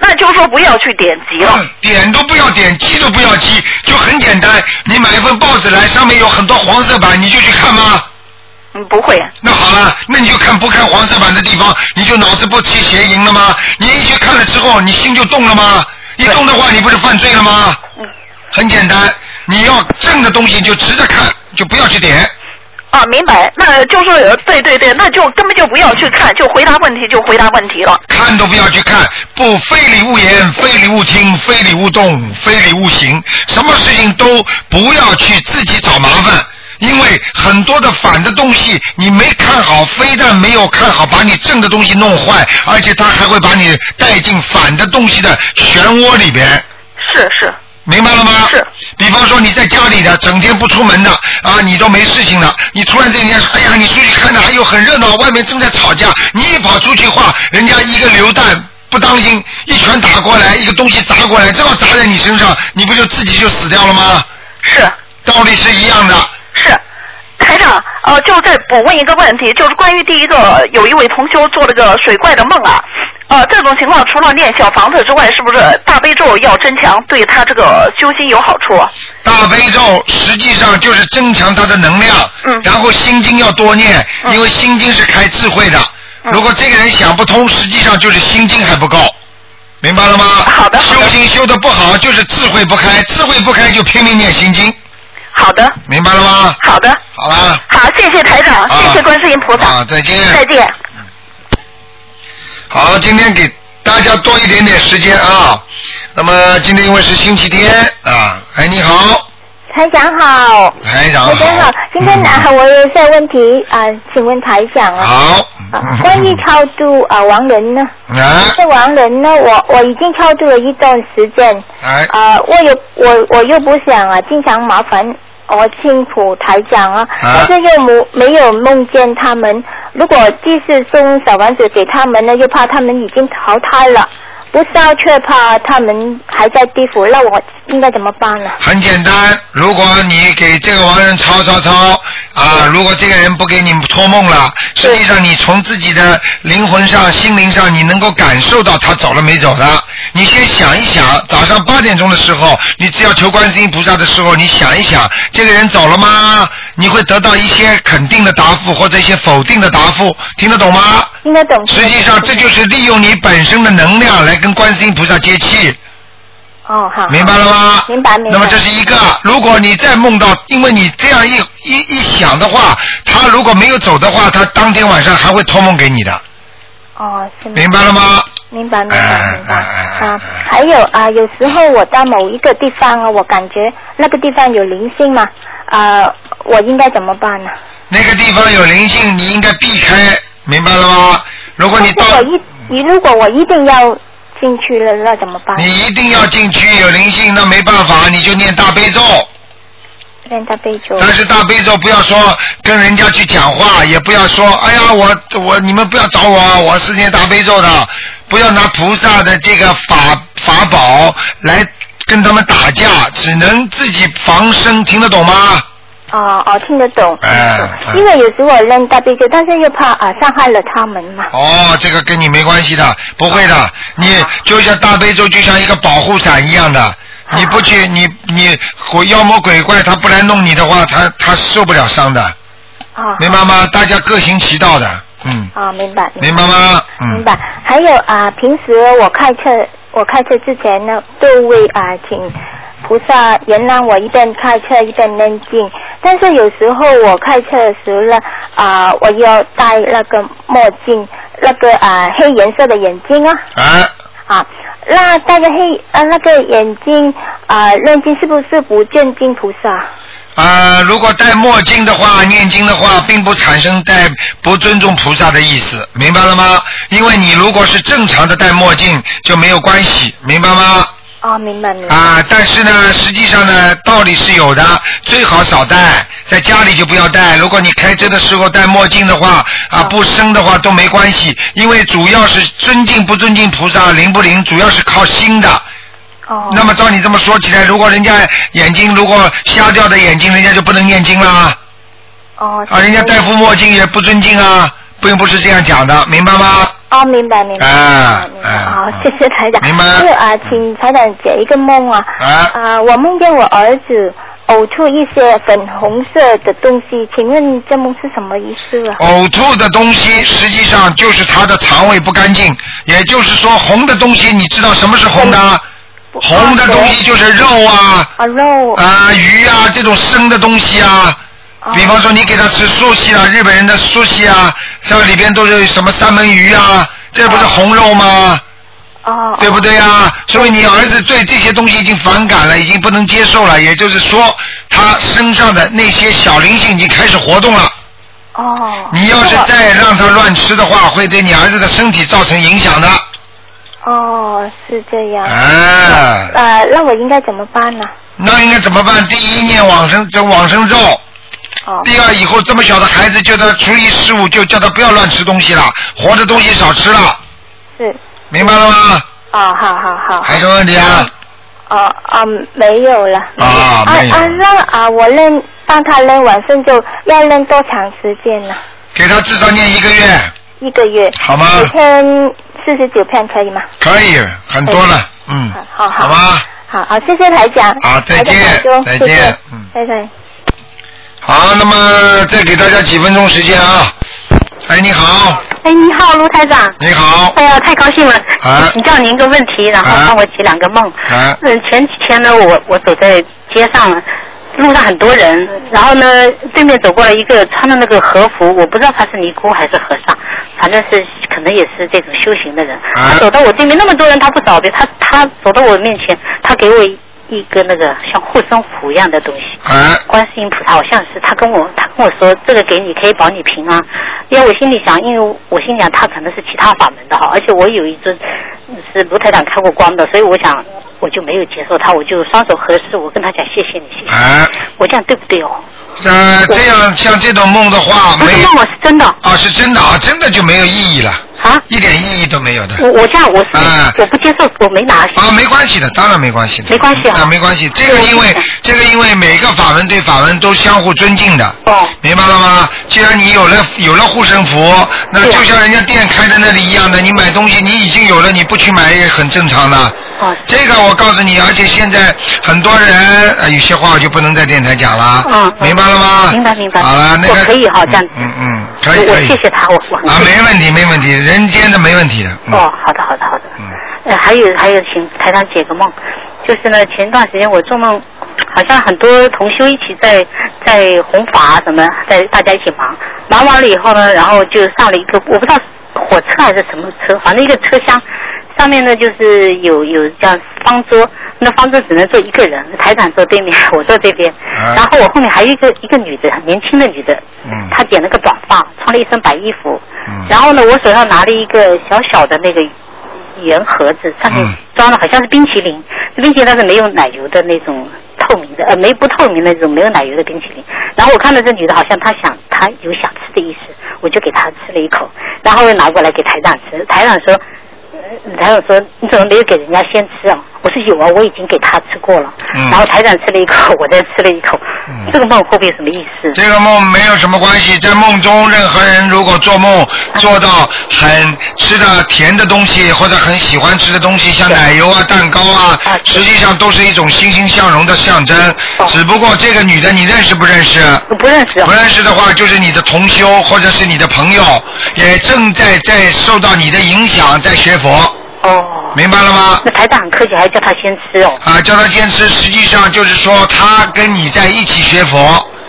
那就说不要去点击了。嗯点都不要点，击都不要击，就很简单。你买一份报纸来，上面有很多黄色版，你就去看吗？嗯，不会。那好了，那你就看不看黄色版的地方，你就脑子不起邪淫了吗？你一去看了之后，你心就动了吗？一动的话，你不是犯罪了吗？嗯。很简单，你要正的东西就直着看，就不要去点。啊，明白。那就是呃对对对，那就根本就不要去看，就回答问题就回答问题了。看都不要去看，不非礼勿言，非礼勿听，非礼勿动，非礼勿行，什么事情都不要去自己找麻烦。因为很多的反的东西你没看好，非但没有看好，把你正的东西弄坏，而且他还会把你带进反的东西的漩涡里边。是是。明白了吗？是。比方说你在家里的，整天不出门的啊，你都没事情的，你突然之间说，哎呀，你出去看的，哎呦很热闹，外面正在吵架，你一跑出去话，人家一个榴弹不当心，一拳打过来，一个东西砸过来，正好砸在你身上，你不就自己就死掉了吗？是。道理是一样的。是。台长，呃，就再补问一个问题，就是关于第一个，有一位同修做了个水怪的梦啊，呃，这种情况除了念小房子之外，是不是大悲咒要增强，对他这个修心有好处啊？大悲咒实际上就是增强他的能量，嗯，然后心经要多念，因为心经是开智慧的。如果这个人想不通，实际上就是心经还不够，明白了吗？好的。修行修的不好，就是智慧不开，智慧不开就拼命念心经。好的。明白了吗？好的。好啦。好，谢谢台长，谢谢观世音菩萨。啊，再见。再见。好，今天给大家多一点点时间啊。那么今天因为是星期天啊，哎，你好，台长好，台长台长好，今天啊，我有些问题啊，请问台长啊，好，啊关于超度啊亡人呢，啊，这亡人呢，我我已经超度了一段时间，哎，啊，我有我我又不想啊，经常麻烦我辛苦台长啊，但是又没没有梦见他们，如果继续送小丸子给他们呢，又怕他们已经淘汰了。不烧却怕他们还在地府，那我应该怎么办呢？很简单，如果你给这个亡人抄抄抄啊，如果这个人不给你托梦了，实际上你从自己的灵魂上、心灵上，你能够感受到他走了没走的。你先想一想，早上八点钟的时候，你只要求观世音菩萨的时候，你想一想，这个人走了吗？你会得到一些肯定的答复或者一些否定的答复，听得懂吗？听得懂。实际上，这就是利用你本身的能量来跟观世音菩萨接气。哦，好。明白了吗？明白明白。那么这是一个，如果你再梦到，因为你这样一一一想的话，他如果没有走的话，他当天晚上还会托梦给你的。哦，是吗？明白了吗？明白明白明白啊！还有啊，有时候我到某一个地方啊，我感觉那个地方有灵性嘛，啊，我应该怎么办呢？那个地方有灵性，你应该避开，明白了吗？如果你到我一你如果我一定要进去了，那怎么办？你一定要进去有灵性，那没办法，你就念大悲咒。念大悲咒。但是大悲咒不要说跟人家去讲话，也不要说哎呀我我你们不要找我，我是念大悲咒的，不要拿菩萨的这个法法宝来跟他们打架，只能自己防身，听得懂吗？哦哦，听得懂。哎、因为有时我扔大悲咒，但是又怕啊伤害了他们嘛。哦，这个跟你没关系的，不会的。你就像大悲咒，就像一个保护伞一样的。你不去，你你鬼妖魔鬼怪他不来弄你的话，他他受不了伤的。啊。明白吗？大家各行其道的，嗯。啊，明白。明白吗？嗯。明白。还有啊，平时我开车，我开车之前呢，都会啊请菩萨原谅我一边开车一边念经。但是有时候我开车的时候呢，啊，我要戴那个墨镜，那个啊黑颜色的眼镜啊。啊。啊，那戴个黑啊那个眼镜啊念经是不是不见经菩萨？啊，如果戴墨镜的话，念经的话，并不产生戴不尊重菩萨的意思，明白了吗？因为你如果是正常的戴墨镜就没有关系，明白吗？啊，明白明白。啊，但是呢，实际上呢，道理是有的，最好少戴，在家里就不要戴。如果你开车的时候戴墨镜的话，啊，不生的话都没关系，因为主要是尊敬不尊敬菩萨灵不灵，主要是靠心的。哦。那么照你这么说起来，如果人家眼睛如果瞎掉的眼睛，人家就不能念经啦。哦。啊，人家戴副墨镜也不尊敬啊，并不是这样讲的，明白吗？哦，明白明白。啊明白好，谢谢台长。明白是啊，请台长解一个梦啊。啊。啊，我梦见我儿子呕吐一些粉红色的东西，请问这梦是什么意思啊？呕吐的东西实际上就是他的肠胃不干净，也就是说红的东西，你知道什么是红的？红的东西就是肉啊。啊，肉。啊，鱼啊，这种生的东西啊。比方说，你给他吃素西啊，日本人的素西啊，像里边都是什么三文鱼啊，这不是红肉吗？哦。对不对呀？所以你儿子对这些东西已经反感了，已经不能接受了。也就是说，他身上的那些小灵性已经开始活动了。哦。你要是再让他乱吃的话，会对你儿子的身体造成影响的。哦，是这样。啊。呃，那我应该怎么办呢？那应该怎么办？第一念往生这往生咒。哦。第二，以后这么小的孩子，叫他初一十五就叫他不要乱吃东西了，活的东西少吃了。是。明白了吗？哦，好好好。还有什么问题啊？哦啊，没有了。啊，没有。啊，那啊，我练帮他练完圣咒要练多长时间呢？给他至少念一个月。一个月。好吗每天四十九片可以吗？可以，很多了，嗯，好好。好吗。好好，谢谢台长。好再见再见谢谢嗯拜拜。好，那么再给大家几分钟时间啊。哎，你好，哎，你好，卢台长。你好。哎呀，太高兴了。啊请教您一个问题，然后帮我解两个梦。啊嗯，前几天呢，我我走在街上，路上很多人，然后呢，对面走过来一个穿的那个和服，我不知道他是尼姑还是和尚，反正是可能也是这种修行的人。啊他走到我对面，那么多人他不找别，他他走到我面前，他给我一个那个像护身符一样的东西。啊。观世音菩萨好像是他跟我他跟我说这个给你可以保你平安，因为我心里想，因为我心里想他可能是其他法门的哈，而且我有一尊是卢台长开过光的，所以我想我就没有接受他，我就双手合十，我跟他讲谢谢你，谢谢你。啊。我这样对不对哦？呃，这样像这种梦的话，没梦我是真的。啊，是真的啊，真的就没有意义了。啊。一点意义都没有的。我我这样我是、啊我不接受，我没拿。啊，没关系的，当然没关系的。没关系啊啊，没关系。这个因为这个因为每个法门对法门都相互尊敬的。哦。明白了吗？既然你有了有了护身符，那就像人家店开在那里一样的，你买东西你已经有了，你不去买也很正常的。哦。这个我告诉你，而且现在很多人呃有些话我就不能在电台讲了。嗯。明白了吗？明白明白。好了，那个我可以哈这样子。嗯嗯，可以可以。谢谢他，我我啊，没问题没问题，人间的没问题的。嗯哦，好的好的好的。嗯。呃，还有还有，请台长解个梦，就是呢，前段时间我做梦，好像很多同修一起在在弘法啊什么，在大家一起忙，忙完了以后呢，然后就上了一个我不知道火车还是什么车，反正一个车厢。上面呢就是有有叫方桌，那方桌只能坐一个人，台长坐对面，我坐这边，然后我后面还有一个一个女的，很年轻的女的，嗯。她剪了个短发，穿了一身白衣服，然后呢，我手上拿了一个小小的那个圆盒子，上面装的好像是冰淇淋，冰淇淋但是没有奶油的那种透明的，呃，没不透明的那种没有奶油的冰淇淋。然后我看到这女的好像她想，她有想吃的意思，我就给她吃了一口，然后又拿过来给台长吃。台长说，呃台长说你怎么没有给人家先吃啊？我说有啊，我已经给他吃过了。嗯然后台长吃了一口，我再吃了一口。这个梦会不会有什么意思？这个梦没有什么关系，在梦中，任何人如果做梦做到很吃的甜的东西，或者很喜欢吃的东西，像奶油啊、蛋糕啊，实际上都是一种欣欣向荣的象征。只不过这个女的你认识不认识？不认识。不认识的话，就是你的同修或者是你的朋友，也正在在受到你的影响，在学佛。哦。明白了吗？那台长很客气，还叫他先吃哦。啊，叫他先吃，实际上就是说他跟你在一起学佛。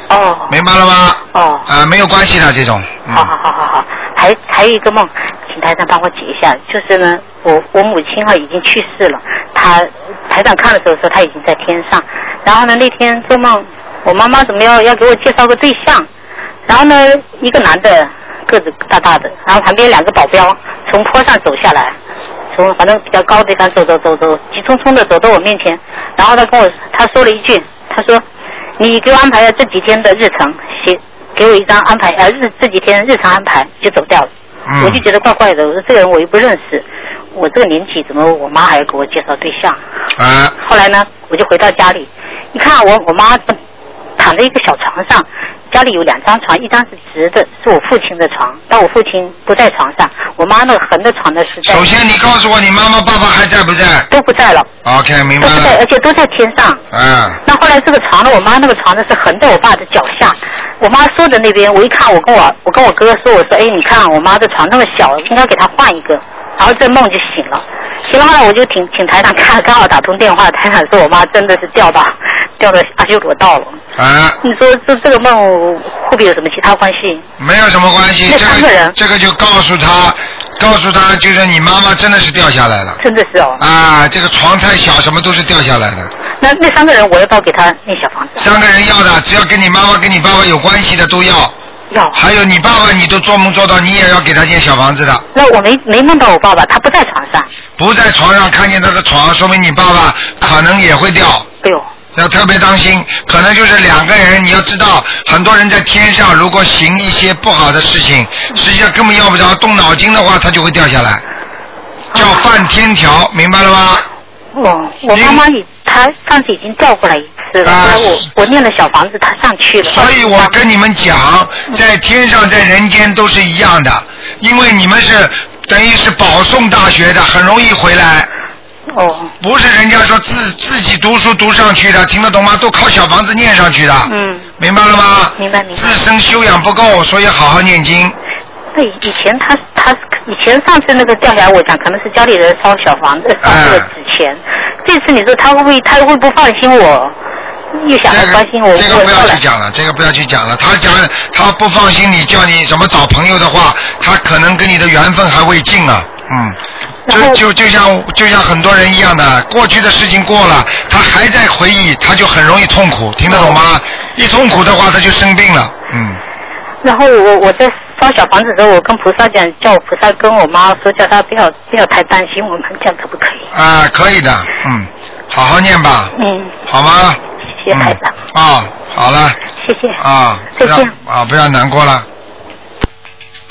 哦。明白了吗？哦。啊，没有关系的这种。嗯好好好好好，还还有一个梦，请台长帮我解一下，就是呢，我我母亲哈已经去世了，她台长看的时候说她已经在天上，然后呢那天做梦，我妈妈怎么要要给我介绍个对象，然后呢一个男的个子大大的，然后旁边两个保镖从坡上走下来，从反正比较高的地方走走走走，急匆匆的走到我面前，然后他跟我他说了一句，他说你给我安排了这几天的日程，写给我一张安排呃日这几天日常安排就走掉了。嗯我就觉得怪怪的，我说这个人我又不认识，我这个年纪怎么我妈还要给我介绍对象？啊，后来呢，我就回到家里，一看我我妈躺在一个小床上，家里有两张床，一张是直的，是我父亲的床，但我父亲不在床上，我妈那个横的床呢是在。首先你告诉我，你妈妈爸爸还在不在都不在了，？OK，明白都不在，而且都在天上。嗯，那后来这个床呢，我妈那个床呢是横在我爸的脚下，我妈说的那边，我一看，我跟我我跟我哥说，我说，哎，你看我妈的床那么小，应该给她换一个。然后这梦就醒了，醒了后来我就请请台长看，刚好打通电话，台长说我妈真的是掉到掉到阿修罗道了。啊，你说这这个梦会不会有什么其他关系？没有什么关系。那这三个人这个就告诉他，告诉他，就是你妈妈真的是掉下来了。真的是哦。啊，这个床太小，什么都是掉下来的。那那三个人我要不要给他那小房子？三个人要的，只要跟你妈妈、跟你爸爸有关系的都要。要。还有你爸爸，你都做梦做到，你也要给他建小房子的。那我没没梦到我爸爸，他不在床上。不在床上看见他的床，说明你爸爸可能也会掉。哎呦。要特别当心，可能就是两个人。你要知道，很多人在天上如果行一些不好的事情，实际上根本要不着动脑筋的话，他就会掉下来，叫犯天条，明白了吗？哦，我妈妈已她上次已经调过来一次了，后来我我念了小房子，她上去了。啊所以我跟你们讲，在天上在人间都是一样的，因为你们是等于是保送大学的，很容易回来。哦。不是人家说自自己读书读上去的，听得懂吗？都靠小房子念上去的。嗯。明白了吗？明白明白。自身修养不够，所以好好念经。对，以前他他以前上次那个掉下来，我讲可能是家里人烧小房子烧这个纸钱。这次你说他会不会他会不放心我？又想要关心我，这个不要我后来去讲了，这个不要去讲了。他讲他不放心你，叫你什么找朋友的话，他可能跟你的缘分还未尽啊。嗯。就就就像就像很多人一样的，过去的事情过了，他还在回忆，他就很容易痛苦，听得懂吗？一痛苦的话，他就生病了。嗯。然后我我在烧小房子的时候，我跟菩萨讲，叫我菩萨跟我妈说，叫她不要不要太担心我们，这样可不可以？啊，可以的，嗯，好好念吧，嗯，好吗？谢谢台长，啊，好了。谢谢。啊，再见啊，不要难过了。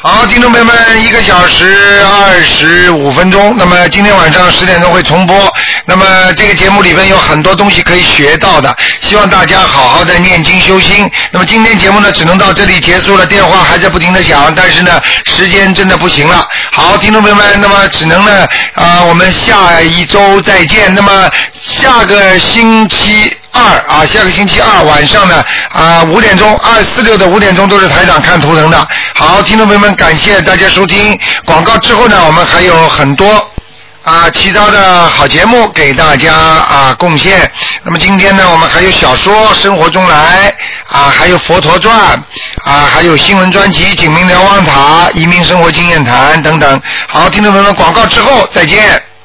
好，听众朋友们，一个小时二十五分钟。那么今天晚上十点钟会重播。那么这个节目里面有很多东西可以学到的，希望大家好好的念经修心。那么今天节目呢，只能到这里结束了，电话还在不停的响，但是呢，时间真的不行了。好，听众朋友们，那么只能呢，啊、我们下一周再见。那么下个星期。二啊，下个星期二晚上呢啊五点钟，二四六的五点钟都是台长看图腾的。好，听众朋友们，感谢大家收听广告之后呢，我们还有很多。啊，其他的好节目给大家啊贡献。那么今天呢，我们还有小说《生活中来》啊，还有《佛陀传》啊，还有新闻专辑《景明瞭望塔》、移民生活经验谈等等。好，听众朋友们，广告之后再见。